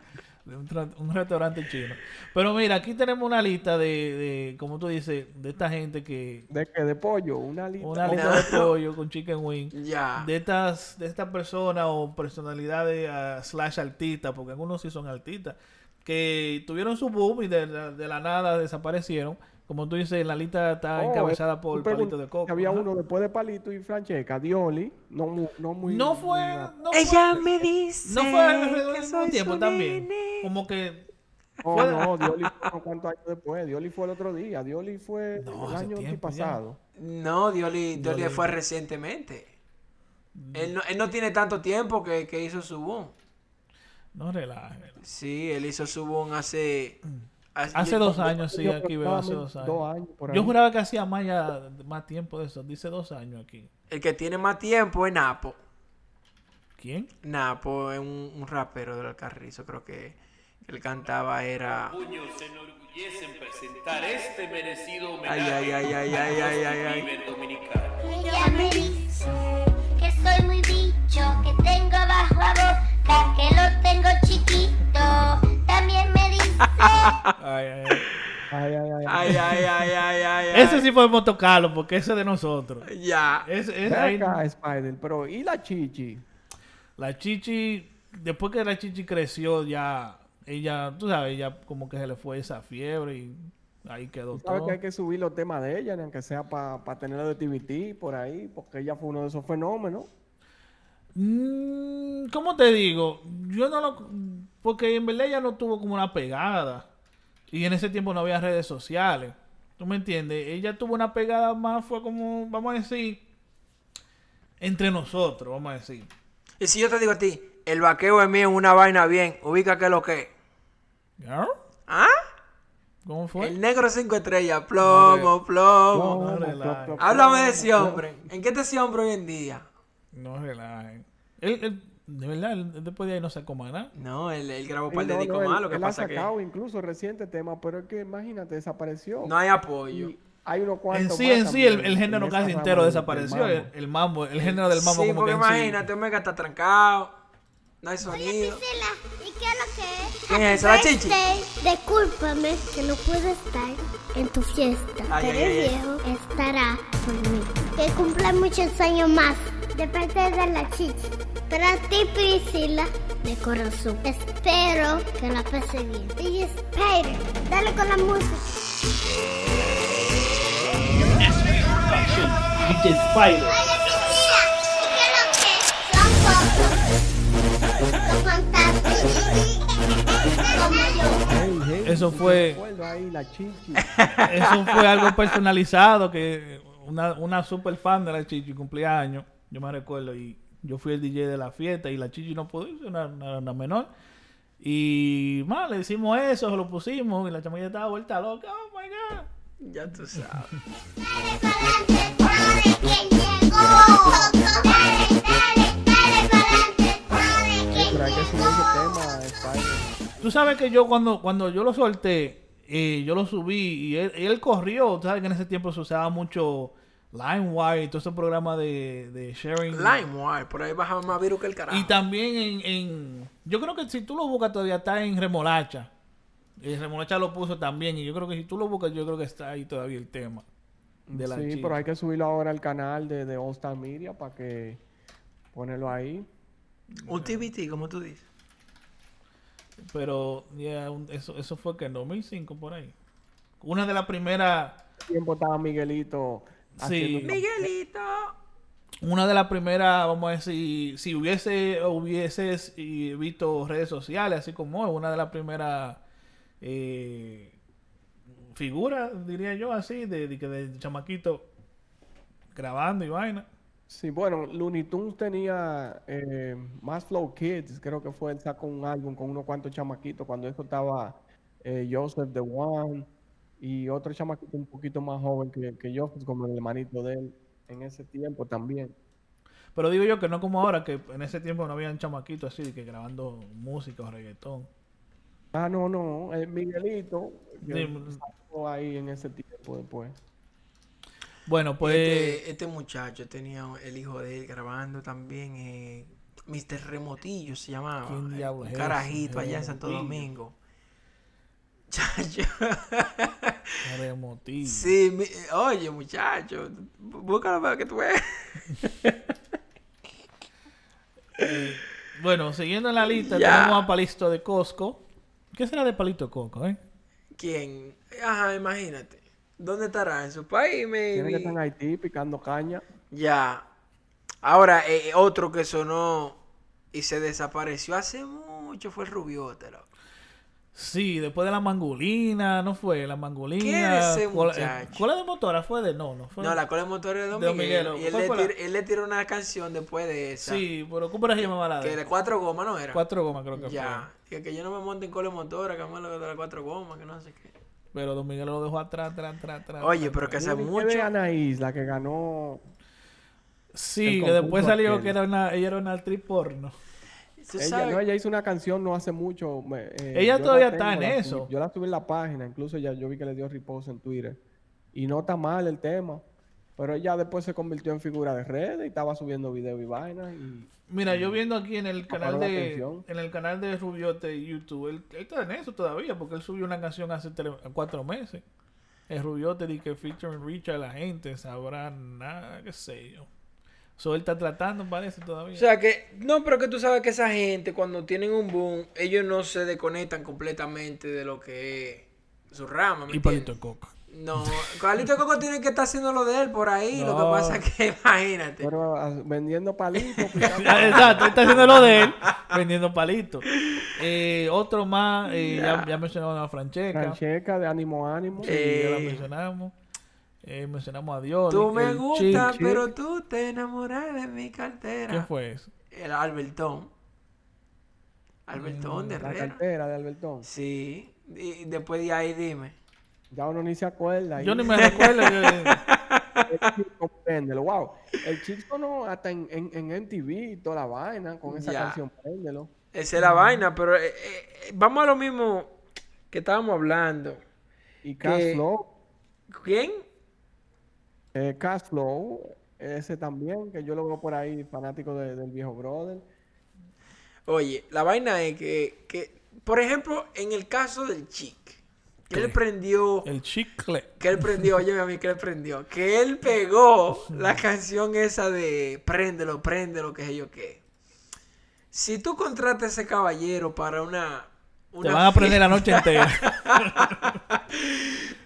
De un, restaurante chino. Pero mira, aquí tenemos una lista de, de, como tú dices, de esta gente que...
¿De qué? De pollo, una lista.
Una lista de pollo con chicken wing.
Ya.
De estas, de estas personas o personalidades ah, slash artistas, porque algunos sí son artistas, que tuvieron su boom y de, la- de la nada desaparecieron. Como tú dices, la lista está
Oh,
encabezada por Palito de Coco.
Había
Ajá.
uno después de Palito y Francesca, Dioli, no, no muy...
No fue,
na-
no fue,
Ella me dice
no fue alrededor
que
del mismo tiempo también.
nene.
Como que
Oh,
fue-
no, Dioli fue unos cuantos años después. Dioli fue el otro día. Dioli fue
No,
el año
tiempo ya.
pasado.
No, Dioli, Dioli
Dioli.
fue recientemente.
Mm.
Él no, él no tiene tanto tiempo que, que hizo su boom.
No relaje.
Sí, él hizo su boom hace...
Hace dos años, sí,
Yo
aquí veo hace dos años.
dos años por
Yo juraba que hacía más ya, más tiempo de eso. Dice dos años aquí.
El que tiene más tiempo es Napo.
¿Quién?
Napo es un, un rapero del Alcarrizo, creo que, él cantaba era...
Se enorgullece en presentar este merecido
Ay,
homenaje
ay, ay, ay, ay, ay, ay, ay.
dominicano.
Ella me dice que soy muy bicho, que tengo bajo la boca, que lo tengo chiquito. También me dice
Ay, ay, ay.
Ay, ay, ay.
Ay, ay, ay, ay, ay, ay.
Ese sí podemos tocarlo porque ese es de nosotros.
Ya.
Es, es-
Ven
ahí-
acá, Spider, pero ¿y la chichi?
la chichi, después que la chichi creció, ya, ella, tú sabes, ella como que se le fue esa fiebre y ahí quedó
¿Sabes
todo.
que hay que subir los temas de ella, ni aunque sea para tenerlo de TVT por ahí? Porque ella fue uno de esos fenómenos.
Mm, ¿Cómo te digo? Yo no lo... Porque en verdad ella no tuvo como una pegada. Y en ese tiempo no había redes sociales. ¿Tú me entiendes? Ella tuvo una pegada más, fue como, vamos a decir, entre nosotros, vamos a decir.
Y si yo te digo a ti, el vaqueo es mío, una vaina bien, ubica que lo que.
¿Ya?
¿Ah?
¿Cómo fue?
El negro cinco estrellas, plomo, plomo.
Plomo, plop,
Háblame de
plomo,
ese hombre. ¿En qué está ese hombre hoy en día?
No relajen. Él, él- de verdad, él, él después de ahí no sacó más nada.
No, él, él grabó un
Sí,
par de
no,
discos
no,
más, lo que
él ha
pasa que
sacado incluso reciente tema, pero es que imagínate, desapareció.
no hay apoyo.
Y hay unos
En
cuantos
sí,
más
en sí, el, el género
en
casi entero desapareció. El,
mambo.
el mambo, el género del mambo
sí,
como
porque
que en sí-
imagínate, Omega está trancado, no hay sonido.
Priscila, ¿y qué es lo que es?
¿Quién es esa, la chichi?
Discúlpame que no puedo estar en tu fiesta,
Ay,
pero
ay,
el
ay.
viejo estará conmigo. Que cumpla muchos años más de parte de la chichi. Para ti, Priscila, de corazón. Espero que la pase bien. Y Spider, dale con la música. Oye, Priscila, ¿y qué es lo que es? Son fotos. Son fantásticos. Como yo.
Hey, hey,
Eso fue-
recuerdo ahí la chichi.
Eso fue algo personalizado que una, una super fan de la Chichi cumplía años, yo me recuerdo, y yo fui el DJ de la fiesta y la Chichi no pudo ir, una, una, una menor. Y más, le hicimos eso, se lo pusimos y la chamilla estaba vuelta loca. Oh my god.
Ya tú sabes.
Tú sabes que yo cuando, cuando yo lo solté, eh, yo lo subí y él, él corrió. Tú sabes que en ese tiempo se usaba mucho LimeWire y todos esos programas de, de sharing.
LimeWire, por ahí baja más virus que el carajo.
Y también en, en- Yo creo que si tú lo buscas todavía está en Remolacha. Y Remolacha lo puso también. Y yo creo que si tú lo buscas, yo creo que está ahí todavía el tema. De la
sí,
chica.
pero hay que subirlo ahora al canal de, de All Star Media para que ponerlo ahí.
Un TBT, como tú dices.
Pero ya, eso, eso fue que en 2005 por ahí. Una de las primeras.
tiempo estaba Miguelito
Sí.
Miguelito.
Una de las primeras, vamos a decir, si hubiese hubieses y visto redes sociales, así como hoy, una de las primeras eh, figuras, diría yo, así, de, de, que de chamaquito grabando y vaina.
Sí, bueno, Looney Tunes tenía eh, más Flow Kids, creo que fue, él sacó un álbum con unos cuantos chamaquitos, cuando eso estaba eh, Joseph The One y otro chamaquito un poquito más joven que, que yo, pues, como el hermanito de él en ese tiempo también.
Pero digo yo que no como ahora, que en ese tiempo no habían chamaquitos así, que grabando música o reggaetón.
Ah, no, no, el Miguelito
Sí,
sacó ahí en ese tiempo después.
Bueno, pues...
Este, este muchacho tenía el hijo de él grabando también. Eh, Mr. Remotillo se llamaba.
¿Quién
eh,
diablo es
carajito allá en Santo. Domingo. Chacho.
Remotillo.
Sí, mi- oye, muchacho, bú- búscalo para que tú veas.
Bueno, siguiendo en la lista,
Ya.
tenemos a Palito de Costco. ¿Qué será de Palito Coco, eh?
¿Quién? Ajá, imagínate. ¿Dónde estará? ¿En su país,
Tiene que estar en Haití picando caña.
Ya. Ahora, eh, otro que sonó y se desapareció hace mucho fue el Rubiote, loco.
Sí, después de la mangolina, ¿no fue? La mangolina.
¿Quién es ese
cola-
muchacho?
eh, ¿Cola de motora fue de no? No fue.
No, la cola de motor de Don
De Don
Miguel. Y él
¿Cuál
le,
fue la-
tir- él le tiró una canción después de esa.
Sí, pero ¿cómo se llamaba la de?
Que de cuatro gomas, ¿no era?
Cuatro gomas creo que
Ya. Que, que yo no me monte en cola de motora, que amo lo de las cuatro gomas, que no sé qué.
fue. Pero Don Miguel lo dejó atrás, atrás, atrás, atrás.
Oye, pero que hace mucho.
de Anaís, la que ganó.
Sí, que después salió
aquel.
que era una, ella era una actriz porno.
Ella,
sabes-
no, ella hizo una canción no hace mucho. me- eh,
Ella todavía está en
subí-
eso.
yo la subí en la página, incluso ya yo vi que le dio repost en Twitter. Y no está mal el tema. Pero ella después se convirtió en figura de redes y estaba subiendo videos y vainas. Y
Mira, yo viendo aquí en el canal de en el canal de Rubiote de YouTube, él, él está en eso todavía, porque él subió una canción hace tres- cuatro meses. El Rubiote dice que featuring Rich a la gente, sabrá nada, qué sé yo. So, él está tratando, parece, todavía.
O sea que, no, pero que tú sabes que esa gente, cuando tienen un boom, ellos no se desconectan completamente de lo que es su rama. ¿me
y
entiendes?
Palito de Coco.
No, Carlito Coco tiene que estar haciendo lo de él por ahí. Lo que pasa es que, imagínate.
pero ah, vendiendo palitos.
Exacto, él está haciendo lo de él, vendiendo palitos. Eh, otro más, eh, ya, ya mencionamos a Francheca.
Francheca de ánimo ánimo.
Sí, ya la
Eh.
mencionamos. Eh, mencionamos a Dios.
tú me
el
gusta,
Chic.
pero tú te enamoras de mi cartera.
¿Quién fue eso?
El Albertón. Albertón de
La
Herrera.
cartera de Albertón.
Sí. Y después de ahí dime.
Ya uno ni se acuerda.
Yo
y-
ni me recuerdo. yo-
el chico, préndelo, wow. El chico no, hasta en, en, en MTV y toda la vaina con esa
Ya.
canción, préndelo.
Esa es la vaina, pero eh, eh, vamos a lo mismo que estábamos hablando.
Y Cash
Que-
Flow,
¿Quién?
Eh, Cash Flow, ese también, que yo lo veo por ahí, fanático de- del viejo brother.
Oye, la vaina es que, que, por ejemplo, en el caso del chic, que él prendió,
el chicle.
que él prendió, oye a mí que él prendió, que él pegó la canción esa de préndelo, préndelo, que sé yo qué. Si tú contratas a ese caballero para una...
Te
una
van a prender la noche entera.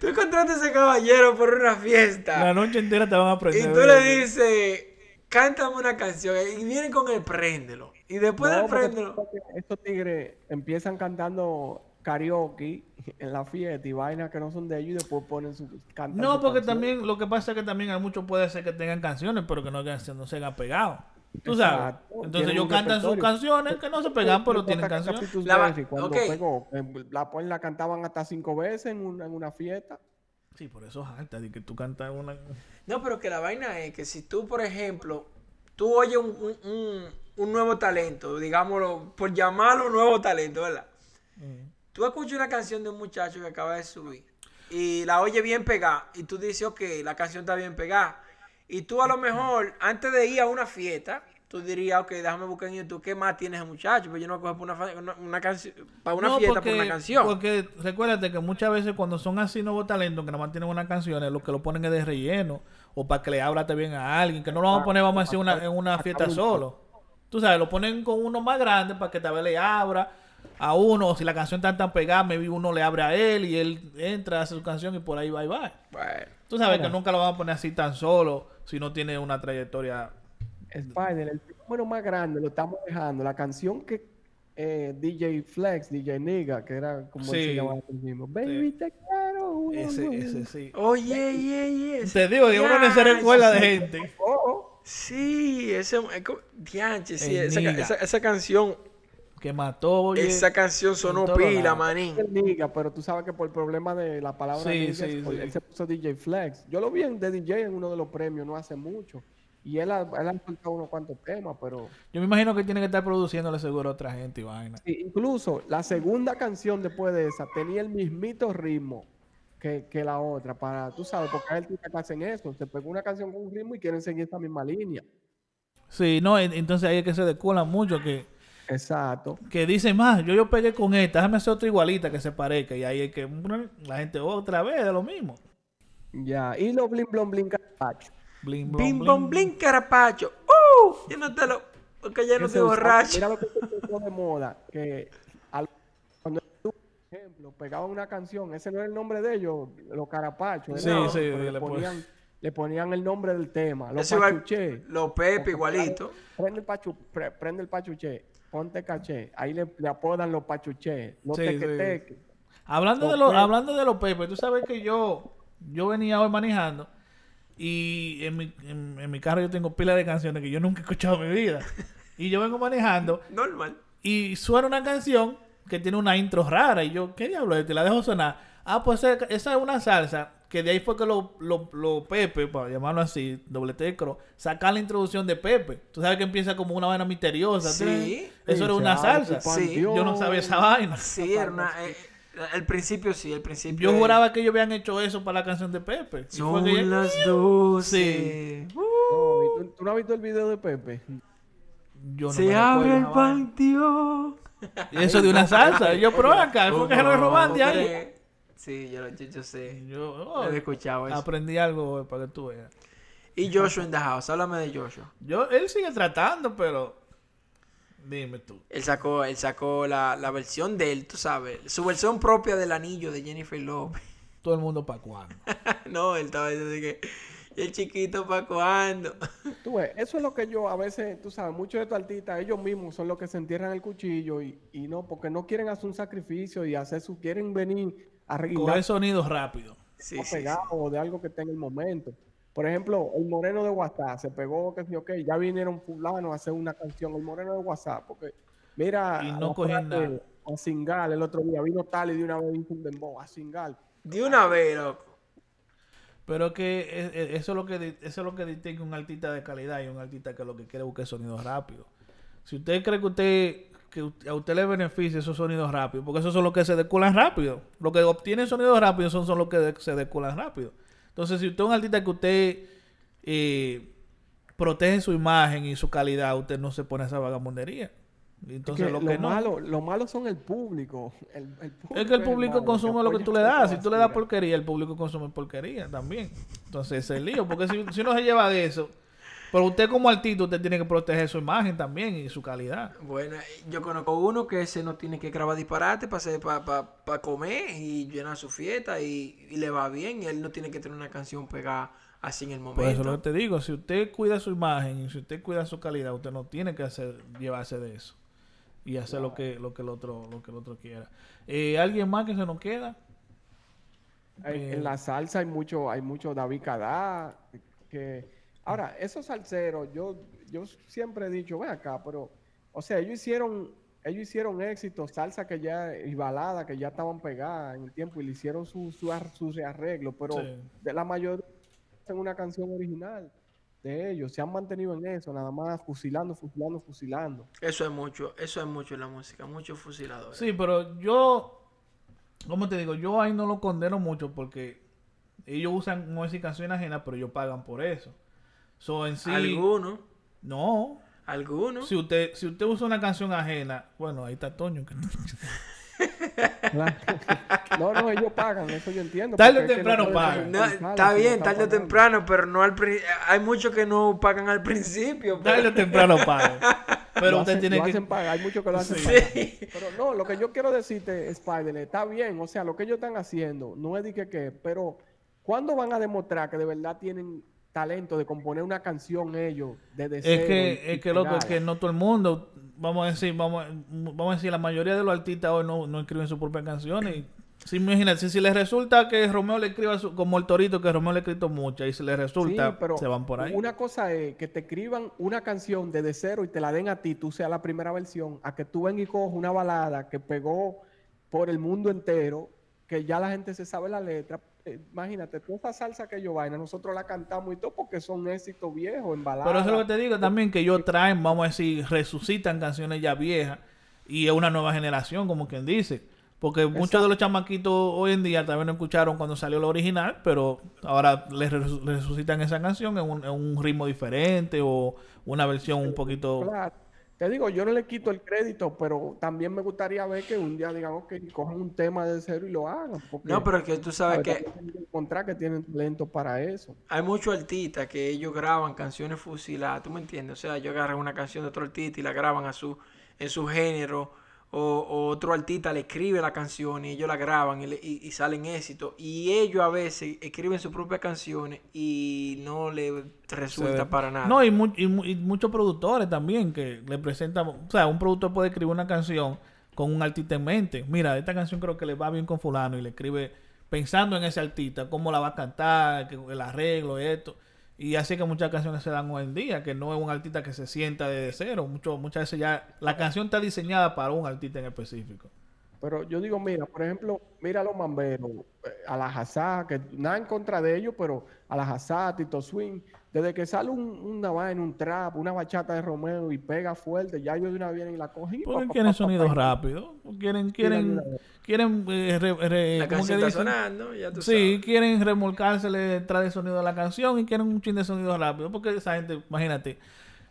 Tú contratas a ese caballero por una fiesta.
La noche entera te van a
Y
prender.
tú le dices, cántame una canción. Y vienen con el préndelo. Y después
No,
del préndelo.
estos tigres empiezan cantando karaoke en la fiesta y vainas que no son de ellos y después ponen su cantan
No, porque
canción.
también lo que pasa es que también hay muchos puede ser que tengan canciones, pero que no, que no se hayan pegado. Tú sabes.
Exacto.
Entonces ellos cantan sus canciones que no se pegan, pero tienen canciones.
La va-
cuando
ok.
pegó, eh, la, la cantaban hasta cinco veces en una, en una fiesta.
Sí, por eso es alta, de que tú cantas una.
No, pero que la vaina es que si tú, por ejemplo, tú oyes un, un- un- un nuevo talento, digámoslo, por llamarlo un nuevo talento, ¿verdad? Tú escuchas una canción de un muchacho que acaba de subir y la oyes bien pegada y tú dices, ok, la canción está bien pegada. Y tú a lo mejor, antes de ir a una fiesta, tú dirías, ok, déjame buscar en YouTube qué más tiene ese muchacho, pero yo no voy a coger para una, una, una canción, para una
No,
fiesta por una canción.
Porque recuérdate que muchas veces cuando son así nuevos talentos que nada más tienen una canción, lo que lo ponen es de relleno o para que le háblate bien a alguien, que no lo vamos a poner, vamos a decir, una, en una fiesta solo. Tú sabes, lo ponen con uno más grande para que tal vez le abra a uno, o si la canción está tan pegada, maybe uno le abre a él y él entra, hace su canción y por ahí va y va.
Bueno,
Tú sabes que nunca lo van a poner así tan solo si no tiene una trayectoria.
Spider, el fenómeno más grande lo estamos dejando. La canción que eh, DJ Flex, DJ Nigga, que era como él se llamaba el mismo. Baby, te quiero.
Ese, ese sí.
Oye, ye, ye,
Te digo que uno no se recuerda de gente.
oh,
Sí, ese, es como- dianche, sí, esa, esa canción,
Que mató, oye.
esa canción sonó pila, manín.
pero tú sabes que por el problema de la palabra
Sí, sí, sí.
él se puso DJ Flex. Yo lo vi en, de DJ en uno de los premios no hace mucho. Y él ha, él ha soltado unos cuantos temas, pero
Yo me imagino que tiene que estar produciéndole seguro a otra gente y vaina.
Sí, incluso la segunda canción después de esa tenía el mismito ritmo que, que la otra, para, tú sabes, porque hay artistas que hacen eso, se pegó una canción con un ritmo y quieren seguir esa misma línea.
Sí, no, en- entonces ahí es que se desculan mucho, que,
Exacto.
que dicen más, yo yo pegué con esta, déjame hacer otra igualita que se parezca. Y ahí es que la gente otra vez de lo mismo.
Ya, y los blin blon blin Carpacho.
Bling, blong,
Bim,
bling.
bom, blin, carapacho. ¡Uh! Yo no te lo. Porque ya no
usaba-
borracho.
Mira lo que se puso de moda, que al- cuando tú, por ejemplo, pegaban una canción, ese no era el nombre de ellos, los carapachos,
Sí, sí, que
le,
le pon-
ponían, le ponían el nombre del tema, los
Eso
pachuché.
Los Pepe igualito.
Prende el, pachu, pre- prende el pachuché, ponte caché. Ahí le, le apodan los pachuché, los
Sí,
teque
sí. Hablando de
Los
hablando de los Pepe, tú sabes que yo, yo venía hoy manejando y en mi, en, en mi carro yo tengo pila de canciones que yo nunca he escuchado en mi vida. Y yo vengo manejando
Normal.
y suena una canción que tiene una intro rara y yo, ¿qué diablo? Te la dejo sonar. Ah, pues esa es una salsa que de ahí fue que los lo, lo Pepe, para llamarlo así, doble tecro, sacan la introducción de Pepe. Tú sabes que empieza como una vaina misteriosa.
Sí.
Eso era una salsa.
su
Sí.
Yo no sabía esa vaina.
Sí, era una. eh, el principio sí, el principio.
Yo
es-
juraba que ellos habían hecho eso para la canción de Pepe. Y fue
Son
que-
las 12.
Sí.
Uh,
No, ¿y tú, tú no has visto el video de Pepe?
yo no
se
me
abre el panteón.
Y Eso de una salsa. Yo, pero acá, fue que se lo roban de ahí.
Sí, yo, yo, yo sé.
Yo
Yo
oh,
he escuchado eso.
aprendí algo hoy para que tú veas.
Y Joshua in the house. Háblame de Joshua.
Yo, él sigue tratando, pero dime tú.
Él sacó, él sacó la, la versión de él, tú sabes. Su versión propia del anillo de Jennifer Lopez.
Todo el mundo para cuándo.
no, él estaba diciendo que. ¿Y el chiquito para cuándo?
Tú ves, eso es lo que yo a veces, tú sabes, muchos de estos artistas, ellos mismos son los que se entierran el cuchillo y, y no, porque no quieren hacer un sacrificio y hacer su, quieren venir a
Coger
arreglar
sonidos rápido.
Sí, sí, sí.
pegado o de algo que esté en el momento. Por ejemplo, el Moreno de WhatsApp se pegó, que sí, ok, ya vinieron fulano a hacer una canción, el Moreno de WhatsApp, porque mira,
Y no
a-
cogen
a-
nada.
A Singal el otro día, vino tal y de una vez hizo un dembow, a Singal.
De una vez, loco.
Pero que e- e- eso es lo que eso es lo que distingue un artista de calidad y un artista que lo que quiere buscar es sonidos rápidos. Si usted cree que usted que a usted le beneficia esos sonidos rápidos, porque esos son los que se desculan rápido. Los que obtienen sonidos rápidos son, son los que de- se desculan rápido. Entonces, si usted es un artista que usted eh, protege su imagen y su calidad, usted no se pone a esa vagamundería. Entonces,
que
lo
lo,
que no.
malo, lo malo son el público. El, el
Es que el público
malo,
consume lo que tú le das. Si tú le das porquería, el público consume porquería también. Entonces, ese es el lío. Porque si, si uno se lleva de eso, pero usted como artista, usted tiene que proteger su imagen también y su calidad.
Bueno, yo conozco uno que ese no tiene que grabar disparate para pa, pa comer y llenar su fiesta y, y le va bien. Y él no tiene que tener una canción pegada así en el
Por eso es lo
momento.
que te digo. Si usted cuida su imagen y si usted cuida su calidad, usted no tiene que hacer llevarse de eso. Y hacer lo que lo que el otro lo que el otro quiera. Eh, ¿Alguien más que se nos queda? Eh,
en la salsa hay mucho, hay mucho David Cadá, que ahora, esos salseros, yo, yo siempre he dicho, ven acá, pero, o sea, ellos hicieron, ellos hicieron éxito, salsa que ya, y balada que ya estaban pegadas en el tiempo y le hicieron su, su, ar- su rearreglo, pero
Sí.
de la mayoría hacen una canción original de ellos, se han mantenido en eso, nada más fusilando, fusilando, fusilando.
Eso es mucho, eso es mucho en la música, muchos fusiladores.
Sí, pero yo, ¿cómo te digo? Yo ahí no lo condeno mucho porque ellos usan música canciones ajenas, pero ellos pagan por eso. So, en sí,
Algunos,
no.
algunos.
Si usted, si usted usa una canción ajena, bueno, ahí está Toño. que-.
No, no, ellos pagan, eso yo entiendo.
Tarde o
es que
temprano
pueden
pagan.
No, está
si no
bien,
están
tarde o temprano, pero no al pri- hay muchos que no pagan al principio. pero-
Tarde o temprano paga. Pero
Lo
usted
hacen-
tiene
lo
que...
hacen pagar, hay muchos que lo hacen
Sí.
pagar. Pero no, lo que yo quiero decirte, Spider, está bien, o sea, lo que ellos están haciendo, no es de que qué, pero ¿cuándo van a demostrar que de verdad tienen talento de componer una canción ellos desde
Es
cero y-
que,
y
es que loco, es que no todo el mundo, vamos a decir, vamos, vamos a decir, la mayoría de los artistas hoy no, no escriben sus propias canciones. Y, si imagínate, si, si les resulta que Romeo le escriba su- como el torito, que Romeo le ha escrito muchas, y si les resulta,
Sí, pero
se van por ahí.
Una cosa es que te escriban una canción desde cero y te la den a ti, tú seas la primera versión, a que tú vengas y cojas una balada que pegó por el mundo entero, que ya la gente se sabe la letra. Eh, imagínate, toda esa salsa que yo vaina, nosotros la cantamos y todo porque son éxitos viejos en balada.
Pero eso es lo que te digo también, que ellos traen, vamos a decir, resucitan canciones ya viejas y es una nueva generación, como quien dice. Porque muchos de los chamaquitos hoy en día también no escucharon cuando salió la original, pero ahora les resucitan esa canción en un, en un ritmo diferente o una versión un poquito...
Claro. Te digo, yo no le quito el crédito, pero también me gustaría ver que un día digamos que cojan un tema de cero y lo hagan.
No, pero es que tú sabes que
encontrar que tienen talento para eso.
hay muchos artistas que ellos graban canciones fusiladas, ¿tú me entiendes? O sea, ellos agarran una canción de otro artista y la graban a su, en su género, o, o otro artista le escribe la canción y ellos la graban y, le- y- y salen éxitos. Y ellos a veces escriben sus propias canciones y no le resulta para nada.
No, y, mu- y mu- y muchos productores también que le presentan, o sea, un productor puede escribir una canción con un artista en mente. Mira, esta canción creo que le va bien con fulano y le escribe pensando en ese artista, cómo la va a cantar, el arreglo, esto. Y así que muchas canciones se dan hoy en día, que no es un artista que se sienta desde cero. Mucho, muchas veces ya la canción está diseñada para un artista en específico.
Pero yo digo, mira, por ejemplo, mira a los mamberos, eh, a la Hazá, que nada en contra de ellos, pero a la Hazá, Tito Swing, desde que sale un- una vaina, un trap, una bachata de Romeo y pega fuerte, ya ellos de una vienen y la cogen. y
Porque quieren
pa, pa,
sonidos
pa,
rápidos. Quieren, quieren, quieren, eh, re- re-
la ya tú
Sí,
sabes.
quieren remolcarse detrás del sonido de la canción y quieren un chin de sonido rápido. Porque esa gente, imagínate,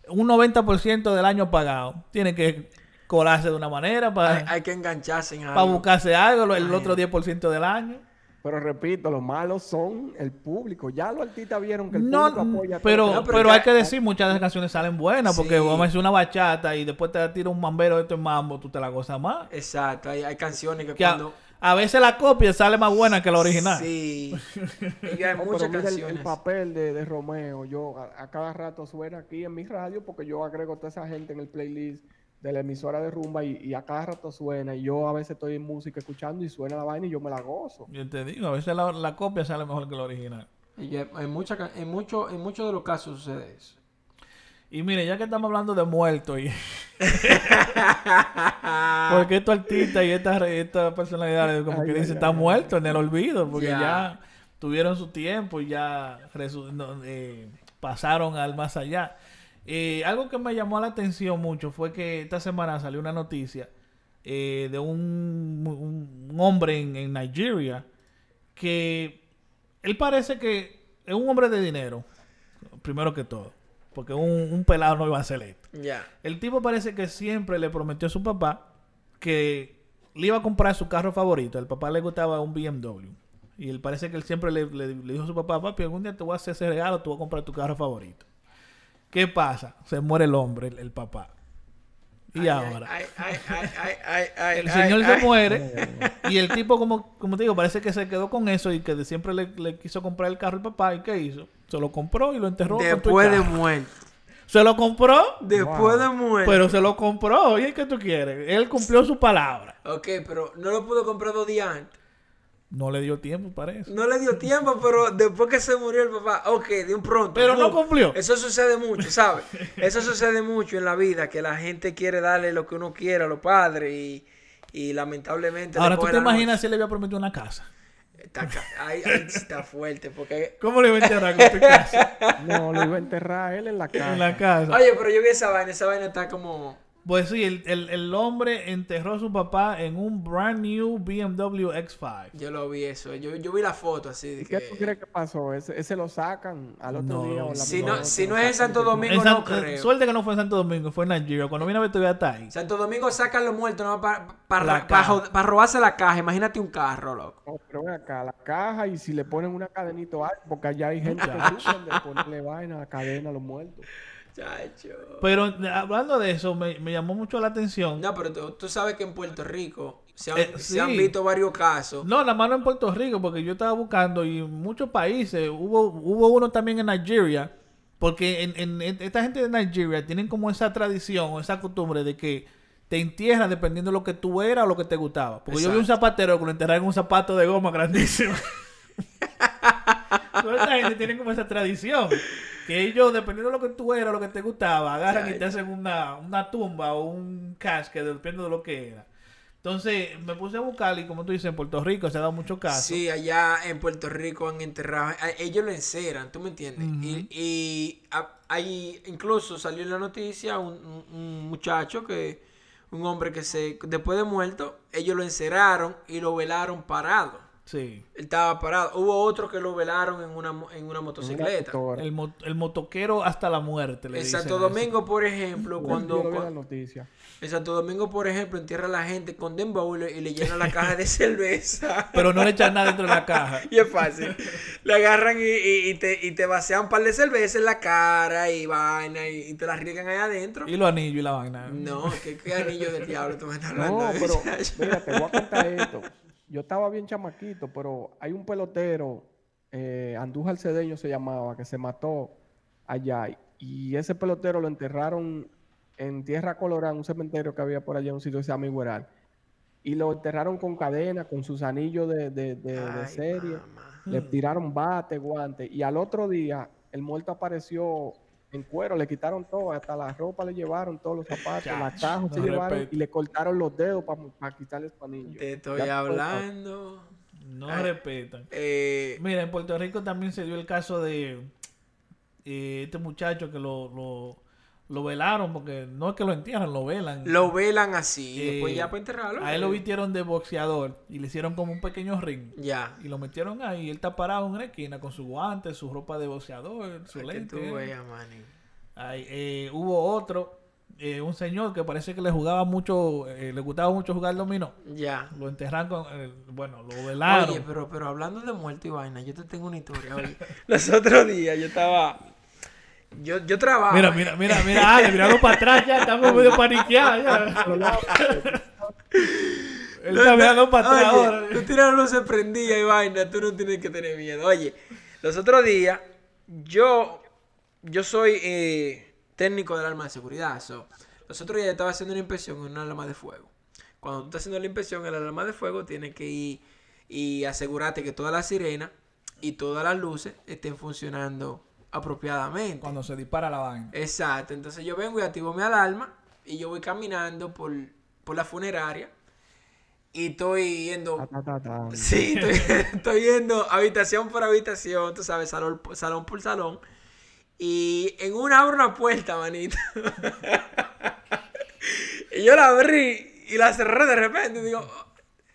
un 90% del año pagado tiene que colarse de una manera
Hay,
para,
hay que engancharse en
para buscarse algo, el
Imagínate.
otro 10% del año.
Pero repito, los malos son el público. Ya los artistas vieron que el
No,
público apoya todo.
pero,
No,
pero,
pero
hay que decir, muchas de las canciones salen buenas, porque vamos a decir una bachata y después te tira un mambero de estos mambo, tú te la gozas más.
Exacto, hay, hay canciones que
Que a,
cuando...
a veces la copia sale más buena que la original.
Sí. Y hay
No,
muchas
pero mira el- el,
canciones.
papel de, de Romeo, yo a, a cada rato suena aquí en mi radio porque yo agrego toda esa gente en el playlist de la emisora de rumba y, y a cada rato suena y yo a veces estoy en música escuchando y suena la vaina y yo me la gozo.
Yo te digo, a veces la, la copia sale mejor que la original.
Y en, en, mucha en, mucho, en muchos de los casos sucede eso.
Y mire, ya que estamos hablando de muertos y... porque estos artistas y estas estas personalidades como
Ay,
que
ay,
dicen
ay,
están
ay.
muertos en el olvido porque
Ya.
ya, tuvieron su tiempo y ya resu- no, eh, pasaron al más allá. Eh, algo que me llamó la atención mucho fue que esta semana salió una noticia eh, de un, hombre en, en Nigeria que él parece que es un hombre de dinero, primero que todo, porque un, un pelado no iba a hacer esto. El tipo parece que siempre le prometió a su papá que le iba a comprar su carro favorito. Al papá le gustaba un BMW. Y él parece que él siempre le, le- le dijo a su papá, papi, algún día te voy a hacer ese regalo, tú vas a comprar tu carro favorito. ¿Qué pasa? Se muere el hombre, el, el papá. Y
Ay,
ahora,
Ay, ay, ay, ay, ay, ay,
el señor
ay.
se muere y el tipo, como, como te digo, parece que se quedó con eso y que de siempre le, le quiso comprar el carro al papá. ¿Y qué hizo? Se lo compró y lo enterró.
Después de muerto.
Se lo compró,
Después de muerto.
pero se lo compró. ¿Y qué tú quieres? Él cumplió su palabra.
Ok, pero no lo pudo comprar dos días antes.
No le dio tiempo para eso.
No le dio tiempo, pero después que se murió el papá, ok, de un pronto.
Pero no cumplió.
Eso sucede mucho, ¿sabes? Eso sucede mucho en la vida, que la gente quiere darle lo que uno quiere a los padres y, y lamentablemente...
Ahora, ¿tú te imaginas si él le había prometido una casa?
Está, ahí, ahí está fuerte, porque...
¿Cómo le iba a enterrar con tu casa?
No, lo iba a enterrar él en la casa.
en la casa.
Oye, pero yo vi esa vaina, esa vaina está como...
Pues sí, el, el, el hombre enterró a su papá en un brand new BMW X5.
Yo lo vi eso. Yo, yo vi la foto así de
¿Y qué tú crees que pasó? ¿Ese, ese lo sacan al otro
No.
día? O la
Si no, si no es en? Santo Domingo,
En San-
no creo.
Suerte que no fue en Santo Domingo, fue en Nigeria. Cuando vine a ver todavía está ahí.
Santo Domingo sacan los muertos no para
La caja.
robarse la caja. Imagínate un carro, loco.
No, pero ven acá, la caja y si le ponen una cadenita algo, porque allá hay gente que de ponerle vaina, cadena a los muertos.
Chacho.
Pero hablando de eso, me, me llamó mucho la atención.
No, pero tú, tú sabes que en Puerto Rico se han,
Eh,
se han visto varios casos.
No, la mano en Puerto Rico, porque yo estaba buscando y en muchos países, hubo, hubo uno también en Nigeria, porque en, en- en- esta gente de Nigeria tienen como esa tradición o esa costumbre de que te entierran dependiendo de lo que tú eras o lo que te gustaba. Porque yo vi un zapatero que lo enterraron en un zapato de goma grandísimo. Toda esta gente tiene como esa tradición. Que ellos, dependiendo de lo que tú eras, lo que te gustaba, agarran y te hacen una, una tumba o un casque, dependiendo de lo que era. Entonces me puse a buscar y como tú dices, en Puerto Rico se ha dado mucho caso.
Sí, allá en Puerto Rico han enterrado, ellos lo enceran, ¿tú me entiendes? Y, y a- ahí incluso salió en la noticia un, un- un muchacho que, un hombre que se, después de muerto, ellos lo enceraron y lo velaron parado.
Sí.
Él estaba parado. Hubo otro que lo velaron en una, en una motocicleta.
Una
El, mo- el motoquero hasta la muerte. Le
En
dicen
Santo. Domingo, por ejemplo, cuando,
en la noticia.
en Santo Domingo, por ejemplo, entierra a la gente con dembow y le- y le llena la caja de cerveza.
Pero no le echan nada dentro de la caja.
Y es fácil. Le agarran y, y- y te, y te vacían un par de cerveza en la cara y vaina y, y te la riegan ahí adentro.
Y los anillos y la vaina.
No, ¿qué, qué anillo de diablo tú me estás hablando?
No, pero mira, te voy a contar esto. Yo estaba bien chamaquito, pero hay un pelotero, eh, Andújar Cedeño se llamaba, que se mató allá. Y ese pelotero lo enterraron en Tierra Colorada, un cementerio que había por allá, un sitio que se llama Igueral. Y lo enterraron con cadena, con sus anillos de, de- de- de serie. Le tiraron bate, guante. Y al otro día, el muerto apareció en cuero, le quitaron todo, hasta la ropa le llevaron, todos los zapatos, la
Chacho,
caja se llevaron
respeto.
y le cortaron los dedos para quitarle su anillo.
Te estoy
Ya
hablando.
No
Ay.
respetan.
Eh,
Mira, en Puerto Rico también se dio el caso de eh, este muchacho que lo, lo, lo velaron, porque no es que lo entierran, lo velan.
lo velan así. y
Eh,
después ya para enterrarlo.
A él lo vistieron de boxeador y le hicieron como un pequeño ring.
Ya.
Y lo metieron ahí. Él está parado en una esquina con su guante, su ropa de boxeador, su
Para que
lente.
tú veas.
Ay, eh, hubo otro, eh, un señor que parece que le jugaba mucho, eh, le gustaba mucho jugar dominó.
Ya.
Lo enterraron con, bueno, lo velaron.
Oye, pero, pero hablando de muerte y vaina, yo te tengo una historia. Oye, los otros días yo estaba. Yo, yo trabajo.
Mira, mira, mira, mira, Ale, mirando para atrás ya, estamos medio paniqueados ya. Él está mirando para atrás ahora.
tú tienes la luz se prendía y vaina, tú no tienes que tener miedo. Oye, los otros días, yo, yo soy eh, técnico del arma de seguridad. so, los otros días yo estaba haciendo una inspección en una alarma de fuego. Cuando tú estás haciendo la inspección en la alarma de fuego, tienes que ir y asegurarte que todas las sirenas y todas las luces estén funcionando apropiadamente.
Cuando se dispara la vaina.
Exacto, entonces yo vengo y activo mi alarma y yo voy caminando por, por la funeraria y estoy yendo,
Ta, ta, ta, ta.
sí, estoy, estoy yendo habitación por habitación, tú sabes, salón, por- salón por salón y en una abro una puerta, manito. y yo la abrí y la cerré de repente y digo, "Oh,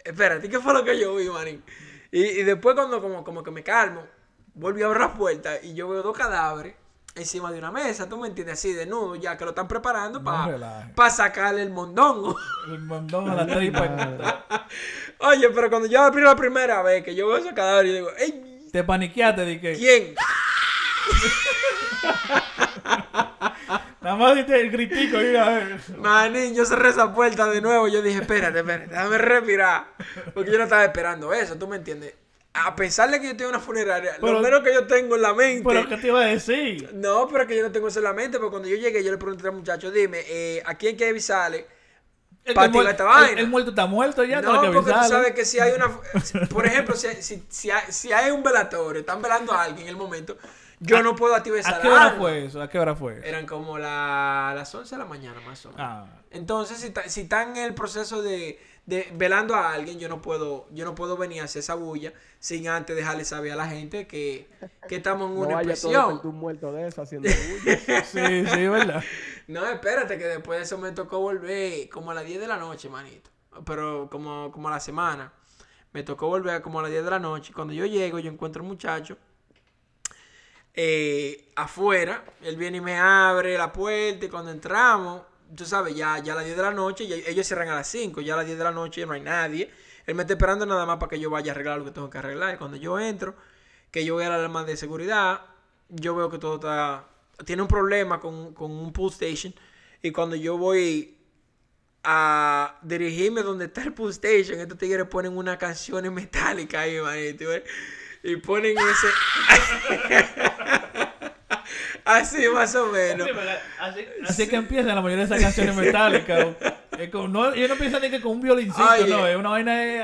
espérate, ¿qué fue lo que yo vi, manín? Y, y después cuando como, como que me calmo, volví a abrir la puerta y yo veo dos cadáveres encima de una mesa, tú me entiendes, así desnudo, ya que lo están preparando
No
para sacarle el mondongo.
El mondón a la tripa.
Oye, pero cuando yo abrí la primera vez que yo veo esos cadáveres, yo digo, ¡ey!
Te paniqueaste que.
¿Quién?
Nada más diste el gritico y a ver.
Manín, yo cerré esa puerta de nuevo. Yo dije, espérate, espérate, déjame respirar. Porque yo no estaba esperando eso, ¿tú me entiendes? A pesar de que yo tengo una funeraria,
Pero-
lo menos que yo tengo en la mente.
Pero ¿qué te iba a decir?
No, pero que yo no tengo eso en la mente. Porque cuando yo llegué, yo le pregunté al muchacho, dime, eh, ¿a quién hay que avisarle?
El,
Pa'
que
tirar esta vaina.
el- el muerto está muerto ya, no, que
porque tú sabes que si hay una. Por ejemplo, si, si, si hay, si hay un velatorio, están velando a alguien en el momento, yo no puedo activar esa
¿A qué hora fue eso? ¿A qué hora fue?
Eran como la- las 11 de la mañana, más o menos.
Ah.
Entonces, si, ta- si están en el proceso de, de, velando a alguien, yo no puedo, yo no puedo venir a hacer esa bulla sin antes dejarle saber a la gente que, que estamos en una
vaya todo
expresión.
tú muerto de eso haciendo bulla.
Sí, sí, ¿verdad?
No, espérate, que después de eso me tocó volver como a las 10 de la noche, manito. Pero como, como a la semana. Me tocó volver como a las 10 de la noche. Cuando yo llego, yo encuentro un muchacho eh, afuera. Él viene y me abre la puerta. Y cuando entramos, tú sabes, ya, ya a las 10 de la noche, ellos cierran a las 5. Ya a las 10 de la noche no hay nadie. Él me está esperando nada más para que yo vaya a arreglar lo que tengo que arreglar. Y cuando yo entro, que yo voy a la alarma de seguridad, yo veo que todo está. Tiene un problema con, con un pull station. Y cuando yo voy a dirigirme donde está el pull station, estos tigres ponen una canción metálica ahí, manito. Y ponen ese. Así más o menos.
Así, así que empiezan la mayoría de esas canciones metálicas. No, yo no pienso ni que con un violincito,
Oye.
no, es una vaina de...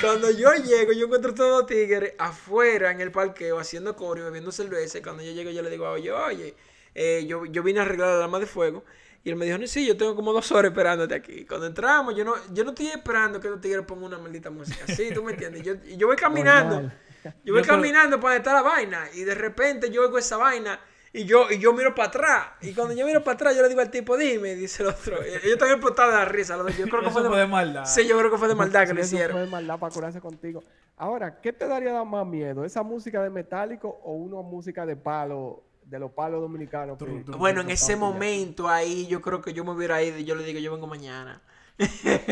Cuando yo llego, yo encuentro todos los tigres afuera en el parqueo haciendo coro y bebiendo cerveza. Y cuando yo llego, yo le digo, oye, oye, eh, yo, yo vine a arreglar la alarma de fuego. Y él me dijo, no, sí, yo tengo como dos horas esperándote aquí. Cuando entramos, yo no, yo no estoy esperando que los tigres pongan una maldita música. Sí, tú me entiendes. Yo, yo voy caminando. Yo voy
Yo, pero-
caminando para donde está la vaina. Y de repente yo oigo esa vaina. Y yo, y yo miro para atrás. Y cuando yo miro para atrás, yo le digo al tipo, dime, dice el otro. Ellos también explotados de la risa. Yo creo que
fue de maldad.
Sí, yo creo que fue de maldad que
Sí,
lo hicieron.
fue de maldad para curarse contigo. Ahora, ¿qué te daría más miedo? ¿Esa música de metálico o una música de palo, de los palos dominicanos?
Bueno, en ese momento ahí yo creo que yo me hubiera ido y yo le digo, yo vengo mañana.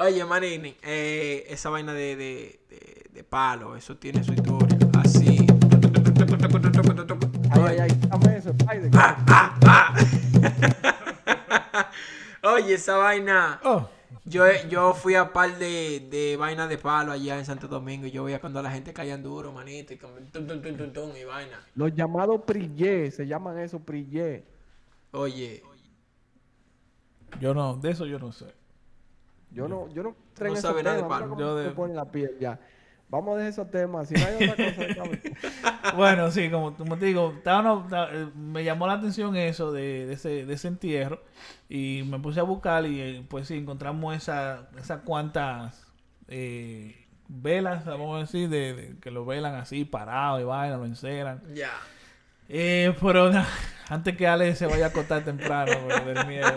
Oye, Manini, eh, esa vaina de, de, de, de palo, eso tiene su historia. Así.
Ay, ay, ay, dame eso, Spider.
Ah, Oye, esa vaina.
Oh,
Yo, yo fui a par de, de vainas de palo allá en Santo Domingo y yo veía cuando la gente caía duro, manito, y como tum, tum, tum, tum, tum, y vaina.
Los llamados prillé, se llaman eso prillé.
Oye,
yo no, de eso yo no sé.
Yo no, yo no entré
No
esos
nada de
temas,
palo.
mira
Yo de-
la piel ya. Vamos a dejar esos temas, si no hay otra cosa.
Bueno, sí, como, como te digo, estaba no- ta- eh, me llamó la atención eso de, de ese, de ese entierro y me puse a buscar y eh, pues sí, encontramos esa, esas cuantas eh, velas, vamos a decir, de, de- que lo velan así, parado y vaina, lo enceran.
ya.
Eh, pero antes que Ale se vaya a acostar temprano, me del miedo.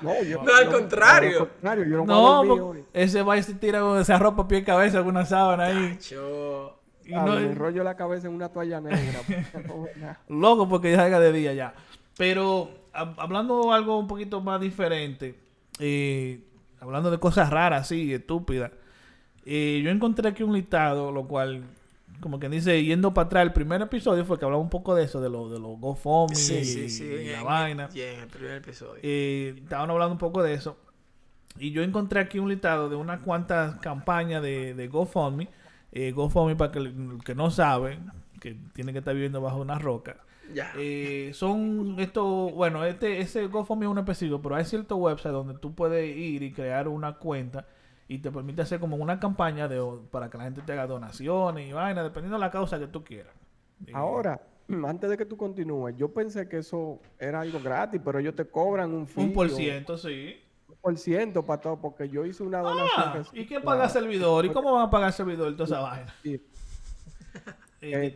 No, yo,
No, al
yo-
contrario.
al contrario, yo no,
No,
voy a
ese va y se tira con esa ropa pie y cabeza, alguna sábana ahí.
Yo.
Y
Ah,
no-
me enrollo la cabeza en una toalla negra.
loco porque ya salga de día ya. Pero hab- hablando algo un poquito más diferente, eh, hablando de cosas raras, así, estúpidas, eh, yo encontré aquí un listado, lo cual, como que dice, yendo para atrás, el primer episodio fue que hablaba un poco de eso, de los de los GoFundMe
Sí,
y,
sí, sí.
y la
en-
vaina.
sí, en el primer episodio.
Eh, estaban hablando un poco de eso. Y yo encontré aquí un listado de unas cuantas campañas de, de GoFundMe. Eh, GoFundMe, para que el que no sabe, que tiene que estar viviendo bajo una roca.
ya.
Eh, son estos, bueno, este, ese GoFundMe es un específico, pero hay cierto website donde tú puedes ir y crear una cuenta y te permite hacer como una campaña de, para que la gente te haga donaciones y vaina, dependiendo de la causa que tú quieras.
Ahora, antes de que tú continúes, yo pensé que eso era algo gratis, pero ellos te cobran un fee
un por ciento, sí.
un por ciento para todo, porque yo hice una donación.
Ah,
que-
¿y quién paga el servidor? ¿Y cómo van a pagar el servidor toda esa vaina?
Sí,
Eh,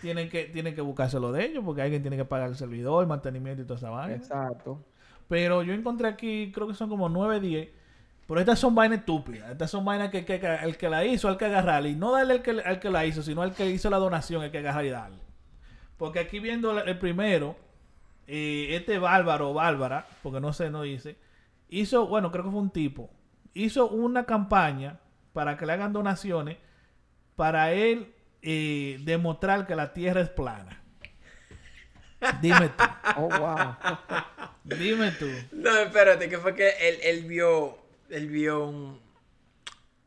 tienen que tienen que buscárselo de ellos porque alguien tiene que pagar el servidor, el mantenimiento y toda esa vaina.
Exacto.
Pero yo encontré aquí, creo que son como 9, 10. Pero estas son vainas estúpidas. Estas son vainas que, que- que el que la hizo hay que agarrarle. Y no darle al que, al que la hizo, sino al que hizo la donación hay que agarrar y darle. Porque aquí viendo el primero, eh, este bárbaro o bárbara, porque no sé, no dice, hizo, bueno, creo que fue un tipo, hizo una campaña para que le hagan donaciones para él eh, demostrar que la tierra es plana. Dime tú,
Oh, wow.
dime tú.
No, espérate, que fue que él, él vio. Él vio un.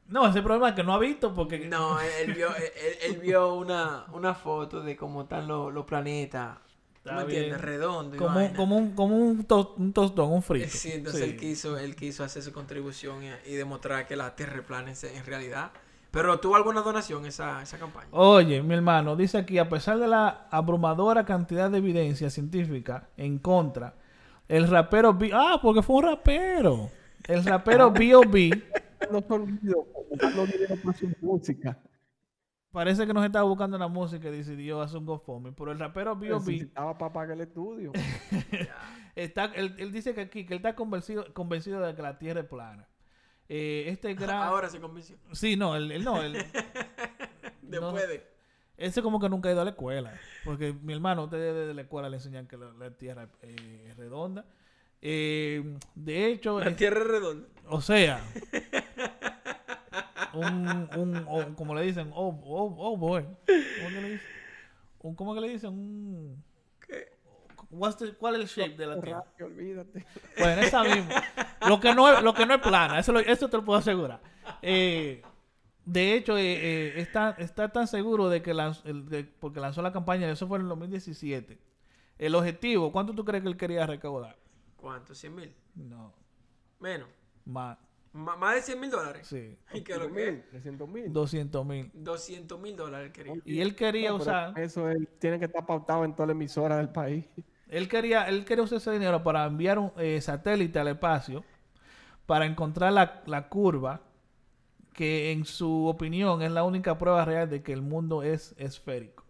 No, ese problema es que no ha visto porque...
No, él, él vio, él, él vio una, una foto de cómo están los, los planetas. ¿Tú
Está
me entiendes? Redondo.
Como,
vaina.
como un, como un, to- un tostón, un frito.
Sí, entonces
Sí.
Él, quiso, él quiso hacer su contribución y, y demostrar que la Tierra es plana en, en realidad. Pero tuvo alguna donación esa, esa campaña.
Oye, mi hermano, dice aquí, a pesar de la abrumadora cantidad de evidencia científica en contra, el rapero... Ah, porque fue un rapero. El rapero B.O.B.
No son música.
parece que nos estaba buscando la música y decidió hacer un GoFundMe. Pero el rapero B.O.B.
Necesitaba para pagar el estudio.
está, él, él dice que aquí, que él está convencido, convencido de que la Tierra es plana. Eh, este gran...
Ahora se convenció.
Sí, no, él, él no, él...
Después
No.
de.
Ese como que nunca ha ido a la escuela. Porque mi hermano, ustedes desde la escuela le enseñan que la, la Tierra eh, es redonda. Eh, de hecho,
La
es-
tierra es redonda.
o sea, un, un, o- como le dicen, oh, oh, oh boy. ¿Cómo que le dicen? Un, ¿Cómo que le dicen? Un, the- ¿Cuál es el shape de la Tierra?
Olvídate.
Bueno, esa misma. Lo que no es, lo que no es plana, eso, lo- eso te lo puedo asegurar. Eh, de hecho, eh, eh, está, está tan seguro de que lanzó, el- de- porque lanzó la campaña, eso fue en el 2017. El objetivo, ¿cuánto tú crees que él quería recaudar?
¿Cuánto? ¿100 mil?
No,
Menos.
más,
más de 100 mil dólares.
sí,
¿Y qué es lo que es?
300 mil.
200 mil.
200 mil dólares quería.
Y él quería
No,
usar,
Eso él tiene que estar pautado en toda la emisora del país.
él quería, él quería usar ese dinero para enviar un eh, satélite al espacio para encontrar la, la curva que en su opinión es la única prueba real de que el mundo es esférico.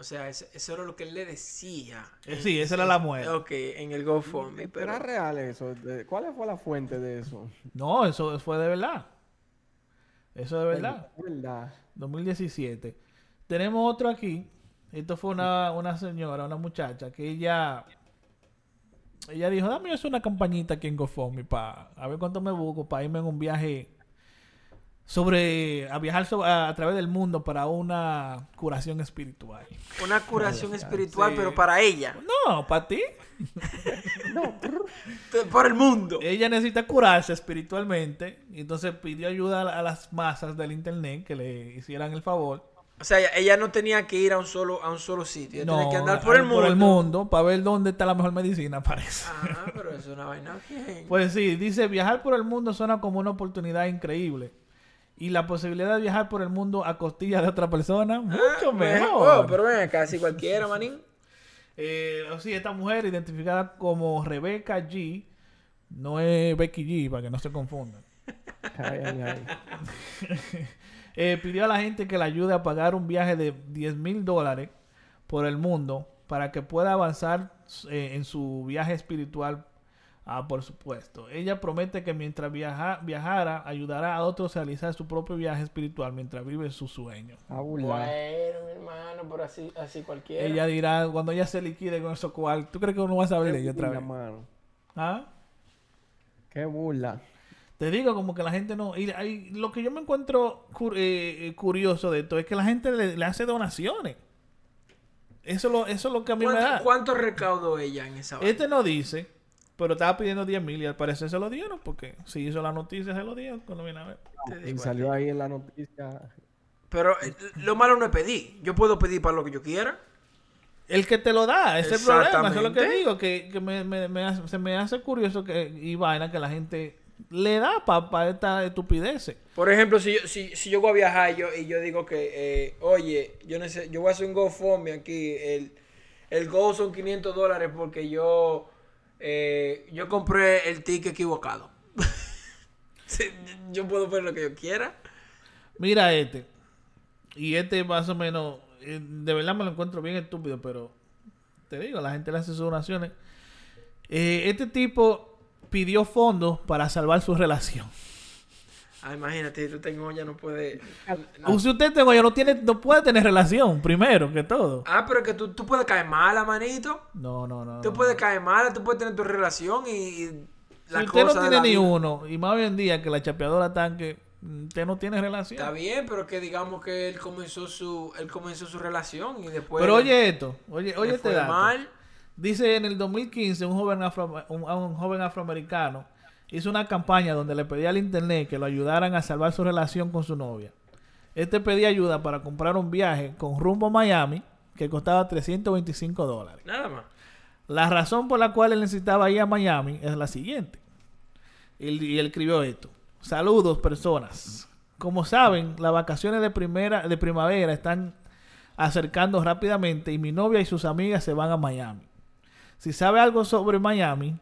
O sea, eso, eso era lo que él le decía.
Eh, sí, esa era la muerte.
Ok, en el GoFundMe.
Pero era real eso. de- ¿Cuál fue la fuente de eso?
No, eso fue de verdad. Eso de verdad.
Es verdad.
2017. Tenemos otro aquí. Esto fue una, una señora, una muchacha, que ella ella dijo, dame eso una campañita aquí en GoFundMe para a ver cuánto me busco para irme en un viaje sobre a viajar a, a través del mundo para una curación espiritual.
una curación espiritual,
Sí.
pero para ella.
No, para ti.
T- Por el mundo.
Ella necesita curarse espiritualmente y entonces pidió ayuda a, a las masas del internet que le hicieran el favor.
O sea, ella, no tenía que ir a un solo, a un solo sitio. Ella tenía que andar por el mundo.
mundo para ver dónde está la mejor medicina, parece.
Ah, pero eso es una vaina bien.
Pues sí, dice, viajar por el mundo suena como una oportunidad increíble. Y la posibilidad de viajar por el mundo a costillas de otra persona, mucho
Ah,
mejor.
oh, pero ven, casi cualquiera, manín.
Eh, o sí, esta mujer identificada como Rebecca G, no es Becky G, para que no se confundan.
Ay, ay, ay.
Eh, pidió a la gente que le ayude a pagar un viaje de 10 mil dólares por el mundo para que pueda avanzar eh, en su viaje espiritual, ah, por supuesto. Ella promete que mientras viaja, viajara, ayudará a otros a realizar su propio viaje espiritual mientras vive su sueño.
Bueno, mi hermano, pero así, así cualquiera.
Ella dirá, cuando ella se liquide con eso cual, ¿tú crees que uno va a saber de ella otra vez?
mano.
¿Ah?
Qué burla.
Te digo, como que la gente no. Y, y lo que yo me encuentro cur- eh, eh, curioso de esto es que la gente le, le hace donaciones. Eso es lo, eso es lo que a mí me
¿Cuánto,
da.
cuánto recaudó ella en esa?
Este no dice, pero estaba pidiendo 10 mil y al parecer se lo dieron porque si hizo la noticia se lo dieron cuando viene a ver.
Y salió ahí en la noticia.
Pero eh, lo malo no es pedir. Yo puedo pedir para lo que yo quiera.
El que te lo da, ese es el problema. Eso es lo que digo, que, que me, me- me hace- se me hace curioso que, y vaina que la gente le da para esta estupidez.
Por ejemplo, si yo, si, si yo voy a viajar yo, y yo digo que, eh, oye, yo, nece- yo voy a hacer un GoFundMe aquí, el, el Go son 500 dólares porque yo, eh, yo compré el ticket equivocado. Yo puedo ver lo que yo quiera.
Mira este. Y este más o menos, eh, de verdad me lo encuentro bien estúpido, pero te digo, la gente le hace sus donaciones. Eh, este tipo pidió fondos para salvar su relación.
Ah, imagínate, si tú tengo ya no puede...
O Si usted tengo ya no tiene, no puede tener relación, primero que todo.
Ah, pero que tú, tú puedes caer mala, manito.
No, no, no.
Tú
no.
puedes caer mala, tú puedes tener tu relación y... y
Si
la
usted no
cosa
tiene
la
ni
vida.
uno, y más hoy en día que la chapeadora tanque, usted no tiene relación.
Está bien, pero que digamos que él comenzó su, él comenzó su relación y después...
Pero oye esto, oye, oye este dato.
mal.
Dice en el 2015 un joven, afro- un, un joven afroamericano hizo una campaña donde le pedía al internet que lo ayudaran a salvar su relación con su novia. Este pedía ayuda para comprar un viaje con rumbo a Miami que costaba 325 dólares.
Nada más.
La razón por la cual él necesitaba ir a Miami es la siguiente. Él- Y él escribió esto. Saludos, personas. Como saben, las vacaciones de, primera, de primavera están acercando rápidamente y mi novia y sus amigas se van a Miami. Si sabe algo sobre Miami,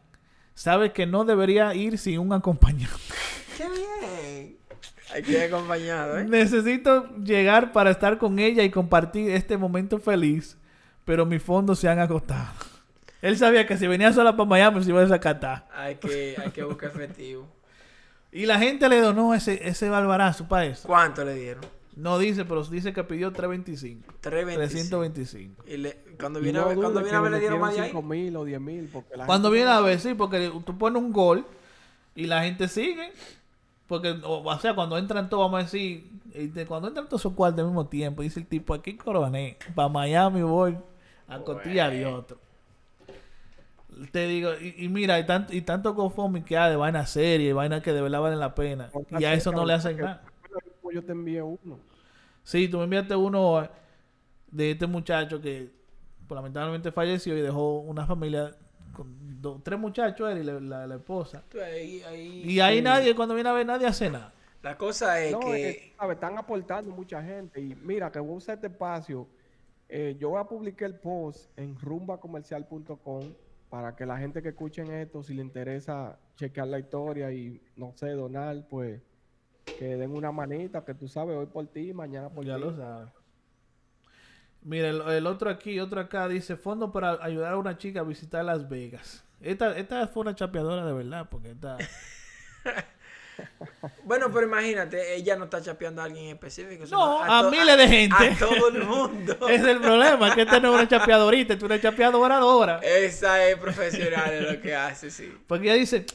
sabe que no debería ir sin un acompañante.
¡Qué bien! Hay que ir acompañado, ¿eh?
Necesito llegar para estar con ella y compartir este momento feliz, pero mis fondos se han agotado. Él sabía que si venía sola para Miami se iba a desacatar.
Hay que, hay que buscar efectivo.
Y la gente le donó ese, ese barbarazo para eso.
¿Cuánto le dieron?
No dice, pero dice que pidió 325.
325.
325.
Y le, cuando
Y
viene,
no
a ver, cuando viene a ver, le dieron más de
metieron
ahí.
5 mil o 10 mil.
Cuando
gente-
viene a ver, sí, porque tú pones un gol y la gente sigue. Porque, o, o sea, cuando entran todos, vamos a decir, este, cuando entran todos esos cuartos al mismo tiempo, dice el tipo, aquí coroné, para Miami voy a cotilla de otro. Te digo, y, y mira, y tanto, y tanto GoFundMe que hay de vaina seria y vaina que de verdad valen la pena. Y a eso no le hacen nada.
Yo te envié uno.
Sí, tú me enviaste uno eh, de este muchacho que pues, lamentablemente falleció y dejó una familia con do- tres muchachos, él y la, la- la esposa.
Tú, ahí- ahí-
Y ahí nadie, cuando viene a ver, nadie hace nada.
La cosa es
No,
que...
eh, sabe, están aportando mucha gente. Y mira, que voy a usar este espacio. eh, yo voy a publicar el post en rumbacomercial.com para que la gente que escuchen esto, si le interesa chequear la historia y no sé, donar, pues que den una manita, que tú sabes, hoy por ti, mañana por
Ya
ti.
lo sabes. Mira, el, el otro aquí, otro acá dice, fondo para ayudar a una chica a visitar Las Vegas. Esta, esta fue una chapeadora de verdad, porque esta...
Bueno, pero imagínate, ella no está chapeando a alguien en específico.
No, a miles de gente.
A todo el mundo.
es el problema, que esta no es una chapeadorita, esta es una chapeadoradora.
Esa es profesional en lo que hace, sí.
Porque ella dice,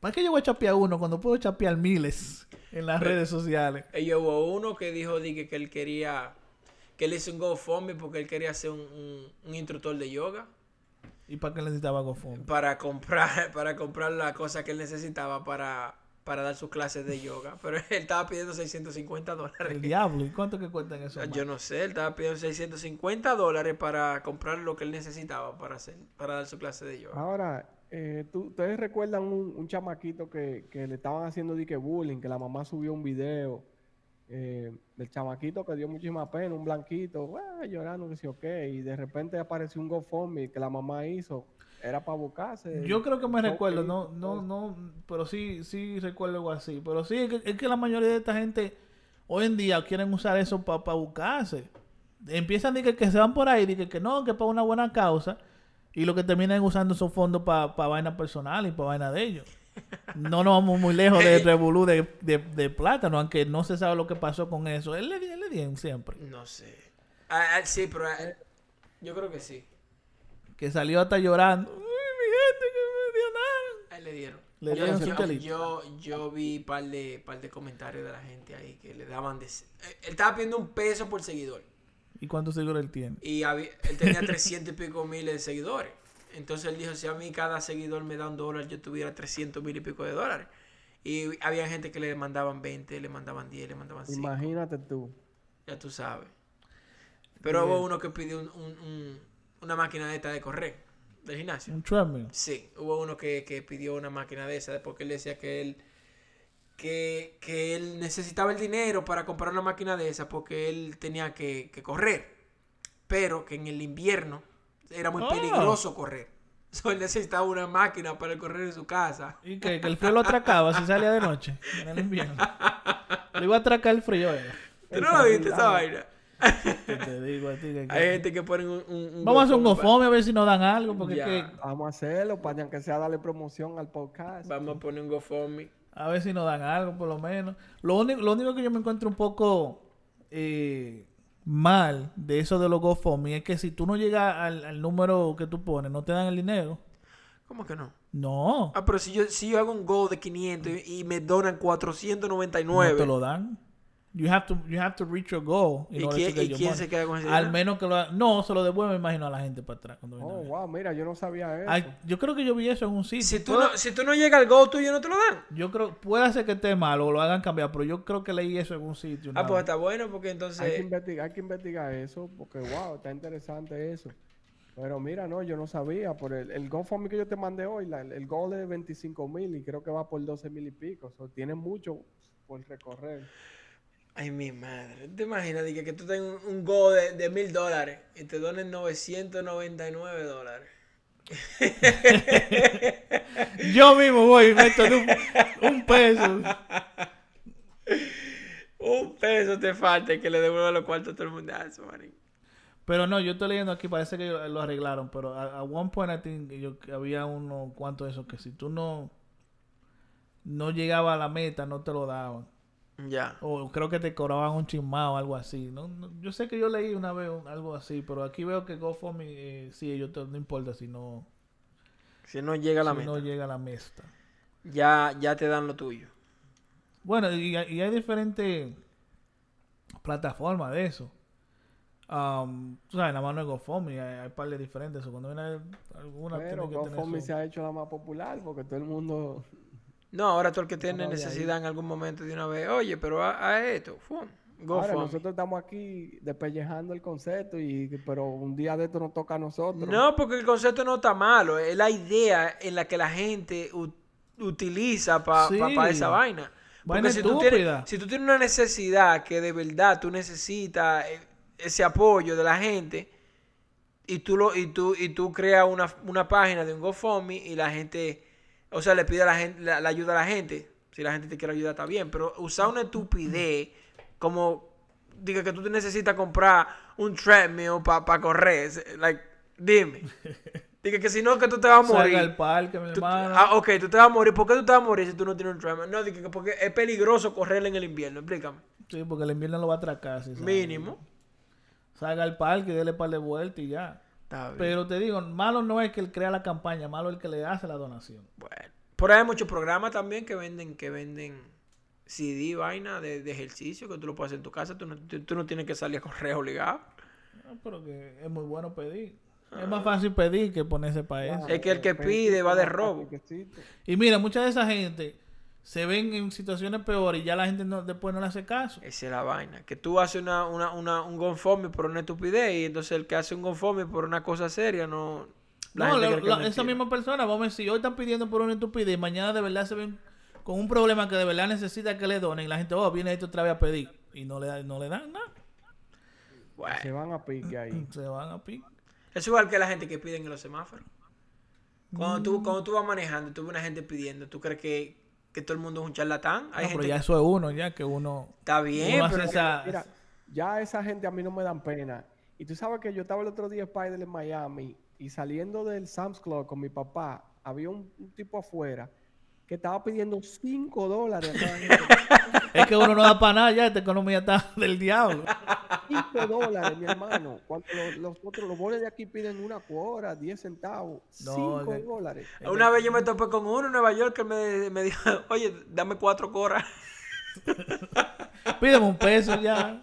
¿para qué yo voy a chapear uno cuando puedo chapear miles en las redes sociales?
Ella hubo uno que dijo dije, que él quería, que él hizo un GoFundMe porque él quería ser un, un- un instructor de yoga
¿Y para qué necesitaba GoFundMe?
para comprar, para comprar la cosa que él necesitaba para, para dar sus clases de yoga. Pero él estaba pidiendo 650 dólares.
El diablo, ¿y cuánto que cuestan eso?
Yo no sé, él estaba pidiendo 650 dólares para comprar lo que él necesitaba para hacer, para dar su clase de yoga.
Ahora, eh, ¿tú- ¿ustedes recuerdan un, un chamaquito que, que le estaban haciendo dique bullying, que la mamá subió un video eh, del chamaquito que dio muchísima pena, un blanquito, "Ah", llorando, que sí, ok, y de repente apareció un GoFundMe que la mamá hizo, era para buscarse.
Yo creo que me recuerdo, no, no, no, pero sí, sí recuerdo algo así. Pero sí, es que, es que la mayoría de esta gente hoy en día quieren usar eso para buscarse. Empiezan de que, que se van por ahí, de que, que no, que para una buena causa. Y lo que terminan usando esos fondos para vaina personal y para vaina de ellos. No nos vamos muy lejos de Revolú de, de, de plátano, aunque no se sabe lo que pasó con eso. Él le, él le dieron siempre.
No sé. Ah, ah, sí, pero ah, yo creo que sí.
Que salió hasta llorando. Ay, mi gente, que me dio nada.
A él le dieron.
Le
yo,
dieron
yo, yo, yo vi par de, par de comentarios de la gente ahí que le daban de... eh, Él estaba pidiendo un peso por seguidor.
¿Y cuántos seguidores él tiene?
Y había- él tenía 300 y pico miles de seguidores. Entonces él dijo, si a mí cada seguidor me da un dólar, yo tuviera 300 mil y pico de dólares. Y había gente que le mandaban 20, le mandaban 10, le mandaban 5.
Imagínate tú.
Ya tú sabes. Pero hubo uno que pidió un- un- un- una máquina de esta de correr, del gimnasio.
Un treadmill.
Sí, hubo uno que, que pidió una máquina de esa porque él decía que él que, que él necesitaba el dinero para comprar una máquina de esa porque él tenía que, que correr, pero que en el invierno era muy
Ah.
peligroso correr. So, él necesitaba una máquina para correr en su casa.
Y que, que el frío lo atracaba si salía de noche en el invierno. Lo iba a atracar el frío. era.
¿Tú no lo viste esa vaina?
Te digo a ti que-
Hay gente que ponen un, un- un
Vamos a hacer un
GoFundMe
a ver si nos dan algo. Porque
Ya.
es que,
Vamos a hacerlo para que sea darle promoción al podcast.
Vamos a poner un GoFundMe.
A ver si nos dan algo, por lo menos. Lo único, lo único que yo me encuentro un poco eh, mal de eso de los GoFundMe es que si tú no llegas al, al número que tú pones, no te dan el dinero.
¿Cómo que no?
No.
Ah, pero si yo, si yo hago un go de 500 y, y me donan
No
499.
te lo dan. You have to, you have to reach your goal. in
¿Y
order
quién-
to get
y
your
quién
money.
se queda con ese
Al
dinero?
menos que lo No, se lo devuelve, me imagino, a la gente para atrás. Cuando
Oh, wow, mira, yo no sabía eso.
Ay, yo creo que yo vi eso en un sitio.
Si tú, no, si tú no llegas al go tuyo, no te lo dan.
Yo creo, puede ser que esté mal o lo hagan cambiar, pero yo creo que leí eso en un sitio.
Ah, pues
vez.
está bueno porque
hay, que
entonces...
investigar, hay que investigar eso, porque wow, está interesante eso. Pero mira, no, yo no sabía. Por el, el GoFundMe que yo te mandé hoy, la- el, el Go es de 25 mil y creo que va por 12 mil y pico. O tiene mucho por recorrer.
Ay, mi madre. ¿Te imaginas Dije, que tú tengas un, un go de, de mil dólares y te donen 999 dólares?
Yo mismo voy y meto un, un peso.
Un peso te falta y que le devuelva los cuartos a todo el mundazo, manín.
Pero no, yo estoy leyendo aquí, parece que lo arreglaron, pero a, a one point I think yo, que había unos cuantos de esos que si tú no no llegaba a la meta, no te lo daban.
Ya.
O creo que te cobraban un chismado o algo así. No, no- yo sé que yo leí una vez un- algo así, pero aquí veo que GoFundMe, eh, sí, ellos te- no importa si no,
Si no llega a la
si
meta,
no llega a la meta.
ya, ya te dan lo tuyo.
Bueno, y, hay- y hay diferentes plataformas de eso. Um, tú sabes, nada más no es GoFundMe, hay, hay par de diferentes. O cuando viene alguna
Pero
tiene que tener
GoFundMe
su-
se ha hecho la más popular porque todo el mundo...
No, ahora tú el que tiene
ahí.
necesidad en algún momento de una vez, oye, pero a, a esto, fum, go
Ahora nosotros estamos aquí despellejando el concepto y pero un día de esto nos toca a nosotros.
No, porque el concepto no está malo, es la idea en la que la gente utiliza para
Sí.
esa vaina. Porque
Vaina
si tú, tienes, si tú tienes una necesidad que de verdad tú necesitas eh, ese apoyo de la gente y tú lo y tú y tú creas una, una página de un GoFundMe y la gente, o sea, le pide a la gente la, la ayuda a la gente. Si la gente te quiere ayudar está bien, pero usar una estupidez como diga que tú te necesitas comprar un treadmill para correr, es- like dime. Diga que si no que tú te vas a morir.
Salga al parque, mi
Tú-
hermano.
ah, ok, tú te vas a morir. ¿Por qué tú te vas a morir si tú no tienes un treadmill? No, diga que porque es peligroso correr en el invierno. Explícame.
Sí, porque el invierno lo va a atracar. sabe.
Mínimo.
Salga al parque y déle par de vueltas y ya.
Está bien.
Pero te digo, malo no es que él crea la campaña, malo es el que le hace la donación.
Bueno. Por ahí hay muchos programas también que venden, que venden CD, vaina de, de ejercicio, que tú lo puedes hacer en tu casa. Tú no, tú, tú no tienes que salir a correr obligado.
Ah, pero que es muy bueno pedir. Es más fácil pedir que ponerse para eso.
Es que el que pide va de robo.
Y mira, mucha de esa gente se ven en situaciones peores y ya la gente no, después no le hace caso.
Esa es la vaina. Que tú haces una, una, una, un GoFundMe por una estupidez y entonces el que hace un GoFundMe por una cosa seria no... la
No,
es
esa misma persona, vamos a decir, hoy están pidiendo por una estupidez y mañana de verdad se ven con un problema que de verdad necesita que le donen y la gente, oh, viene esto otra vez a pedir y no le, da- no le dan nada.
Bueno,
Se van a pique ahí.
Se van a picar.
es igual que la gente que piden en los semáforos. Cuando tú, cuando tú vas manejando tú ves una gente pidiendo, ¿tú crees que, que todo el mundo es un charlatán? Hay
No,
gente
pero ya eso es uno, ya que uno...
Está bien,
uno
pero
hace
que-
esa-
Mira, ya esa gente a mí no me dan pena. Y tú sabes que yo estaba el otro día en Spider en Miami y saliendo del Sam's Club con mi papá, había un, un tipo afuera que estaba pidiendo 5 dólares.
Es que uno no da para nada ya, esta economía está del diablo.
5 dólares, mi hermano. Cuando los, los otros, los boles de aquí piden una cuora, 10 centavos.
No,
5
que-
dólares.
Una vez yo me topé con uno en Nueva York que me, me dijo, oye, dame cuatro coras.
Pídeme un peso ya.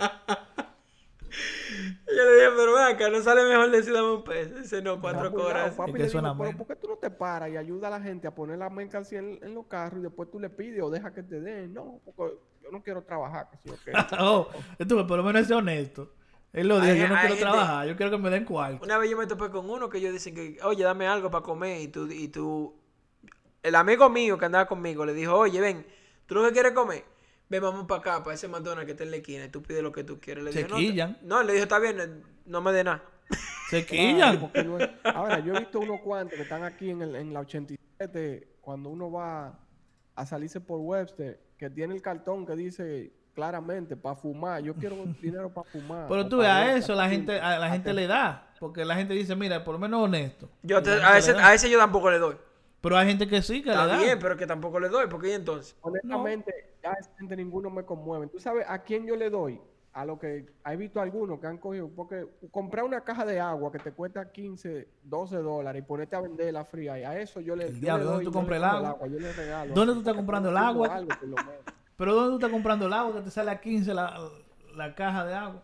Y yo le dije, pero ven acá, no sale mejor decir dame un peso. Dice, no, cuatro
papi. Le digo,
suena
pero. ¿por qué tú no te paras y ayuda a la gente a poner la mercancía en, en los carros y después tú le pides o deja que te den? No, porque yo no quiero trabajar. que sí o qué.
oh, por lo menos es honesto. Él lo dijo, yo no quiero
gente-
trabajar, yo quiero que me den cuarto.
Una vez yo me topé con uno que ellos dicen que, oye, dame algo para comer. Y tú, y tú, el amigo mío que andaba conmigo le dijo, oye, ven, ¿tú lo que quieres comer? Ven, vamos para acá, para ese McDonald's que está en la esquina y tú pides lo que tú quieres. Le
Se
dije, no,
quillan.
No, le dijo, está bien, no me dé nada.
Se
Claro,
quillan.
Ahora, yo he visto unos cuantos que están aquí en, el, en la 87, cuando uno va a salirse por Webster, que tiene el cartón que dice claramente para fumar. Yo quiero dinero para fumar.
Pero tú a eso la gente, a la gente le da. Porque la gente dice, mira, por lo menos honesto.
Yo te- a, ese, a ese yo tampoco le doy.
Pero hay gente que sí, que le
Está
da.
bien, pero que tampoco le doy, porque ¿y entonces?
Honestamente, ya esa gente ninguno me conmueve. ¿Tú sabes a quién yo le doy? A lo que he visto algunos que han cogido. Porque comprar una caja de agua que te cuesta 15, 12 dólares y ponerte a vender la fría, y a eso yo le,
El
yo
diablo,
le
¿dónde
doy,
tú
yo le
compras el agua?
Yo le regalo.
¿Dónde tú estás comprando el agua?
algo.
Pero ¿dónde tú estás comprando el agua que te sale a 15 la, la caja de agua?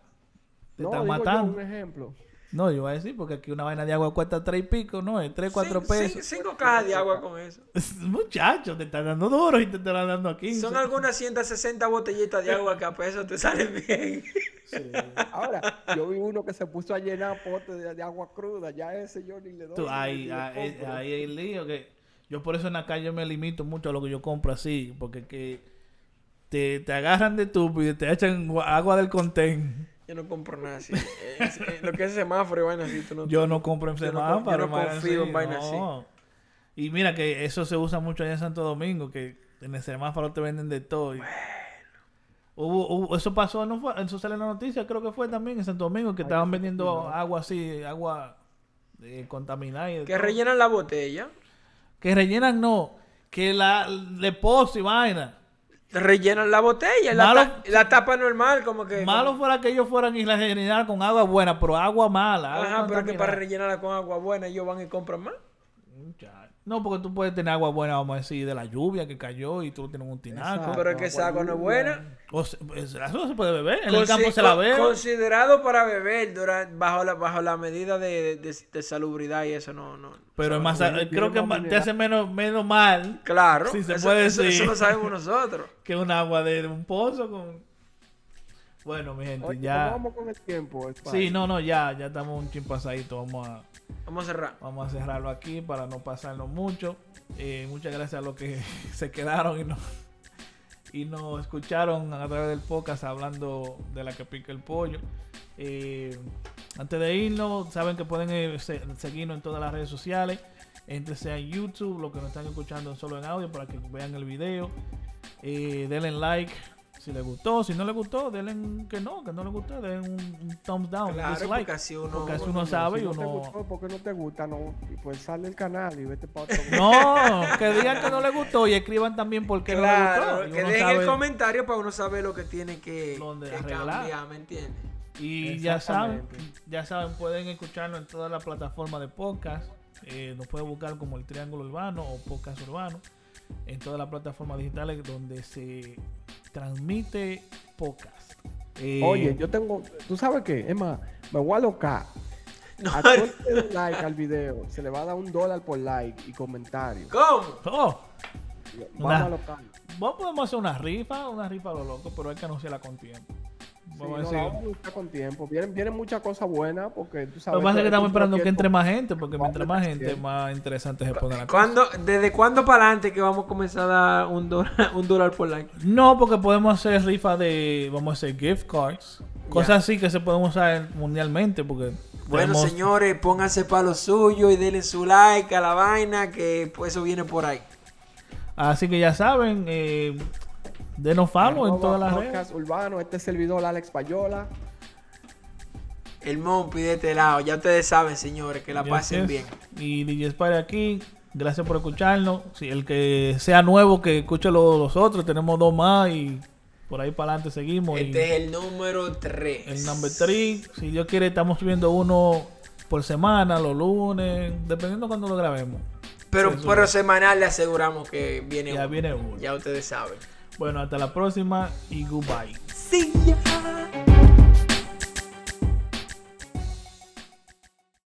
Te
No,
están
digo yo
matando.
un ejemplo.
No, yo voy a decir, porque aquí una vaina de agua cuesta 3 y pico, ¿no? Es 3, 4
Cin- cin-
pesos.
Cinco cajas de agua con eso.
Muchachos, te están dando duro y te están dando a 15.
Son algunas 160 botellitas de agua que a peso te salen bien.
Ahora, yo vi uno que se puso a llenar potes de, de agua cruda. Ya ese yo ni le doy.
Tú,
ni
ahí,
le
ahí,
compro.
ahí hay lío que yo por eso en la calle me limito mucho a lo que yo compro así, porque que te, te agarran de tú y te echan gua- agua del contén.
Yo no compro nada así. Eh, es- eh, lo que es semáforo y vaina así, tú no...
Yo no compro en
Yo no
semáforo.
yo no
vaina
confío en vainas así.
no. Y mira que eso se usa mucho allá en Santo Domingo, que en el semáforo te venden de todo. y- Hubo, hubo- eso pasó, no fue, eso sale en la noticia, creo que fue también en Santo Domingo, que estaban vendiendo agua así, agua eh, contaminada. y
Que
todo.
rellenan la botella.
Que rellenan, no, que la le pozo y vaina.
Rellenan la botella. La,
Malo-
ta- la tapa normal, como que...
Malo fuera que ellos fueran y la rellenaran con agua buena, pero agua mala. agua
Ajá, pero que para rellenarla con agua buena ellos van y compran más.
No, porque tú puedes tener agua buena, vamos a decir, de la lluvia que cayó y tú tienes un tinaco.
Exacto.
Pero es que esa agua no es buena.
O se- pues, eso no se puede beber. En el campo se la bebe.
Considerado para beber bajo la bajo la medida de, de, de salubridad y eso no... no
Pero es más, creo que te hace menos, menos mal
Claro,
Sí, se
eso,
puede
eso-
decir.
eso lo sabemos nosotros.
que un agua de un pozo con... Bueno, mi gente,
Oye,
ya...
¿cómo vamos con el tiempo?
Sí, no, no, ya, ya estamos un chin pasadito. Vamos a,
Vamos a cerrar.
vamos a cerrarlo aquí para no pasarnos mucho. Eh, muchas gracias a los que se quedaron y no y nos escucharon a través del podcast hablando de la que pica el pollo. Eh, antes de irnos, saben que pueden eh, se- seguirnos en todas las redes sociales. Entrese en YouTube, los que nos están escuchando solo en audio para que vean el video. Eh, denle like si les gustó. Si no les gustó, denle que no, que no les gustó. Den un, un thumbs down, un
Claro,
dislike.
porque así uno-
Porque así uno sabe
Si
y
no te
uno...
gustó, porque no te gusta, no, y pues sale el canal y vete para otro.
No, que digan que no les gustó y escriban también por qué no
Claro,
gustó.
Que
uno
dejen
sabe-
el comentario para uno saber lo que tiene que, que
arreglar.
cambiar, ¿me entiendes?
Y ya saben, ya saben, pueden escucharnos en todas las plataformas de podcast. Eh, nos pueden buscar como el Triángulo Urbano o Podcast Urbano. En todas las plataformas digitales donde se transmite podcast. Eh,
Oye, yo tengo, ¿tú sabes qué? Es más, me voy a alocar.
No.
A todo el que dé like al video, se le va a dar un dólar por like y comentario.
¿Cómo?
oh,
Vamos
Nah.
a alocar.
vos podemos hacer una rifa, una rifa a lo loco, pero hay que anunciarla con tiempo.
Sí,
Vamos a decir-
con tiempo. Vienen, vienen muchas cosas buenas porque tú
Lo
sabes.
que pasa es que estamos esperando que entre más gente, porque mientras más gente, más interesante se pone la cosa.
¿Cuándo, ¿Desde cuándo para adelante que vamos a comenzar a dar un dólar, un dólar por like?
No, porque podemos hacer rifa de, vamos a hacer gift cards. Cosas así que se pueden usar mundialmente, porque
Bueno,
tenemos-
señores, pónganse para lo suyo y denle su like a la vaina, que pues, eso viene por ahí.
Así que ya saben, eh, denos follow en todas las redes.
Urbano, este servidor Alex Payola.
El Mompi de este lado, ya ustedes saben, señores, que la
Yes,
pasen
yes.
bien.
Y DJ Spire aquí, gracias por escucharnos. Si el que sea nuevo, que escuche los, los otros, tenemos dos más y por ahí para adelante seguimos. y
Este es el número 3.
el number 3, si Dios quiere, estamos subiendo uno por semana, los lunes, dependiendo cuando lo grabemos.
Pero, pero semanal le aseguramos que viene
Ya
uno.
viene uno.
Ya ustedes saben.
Bueno, hasta la próxima y goodbye.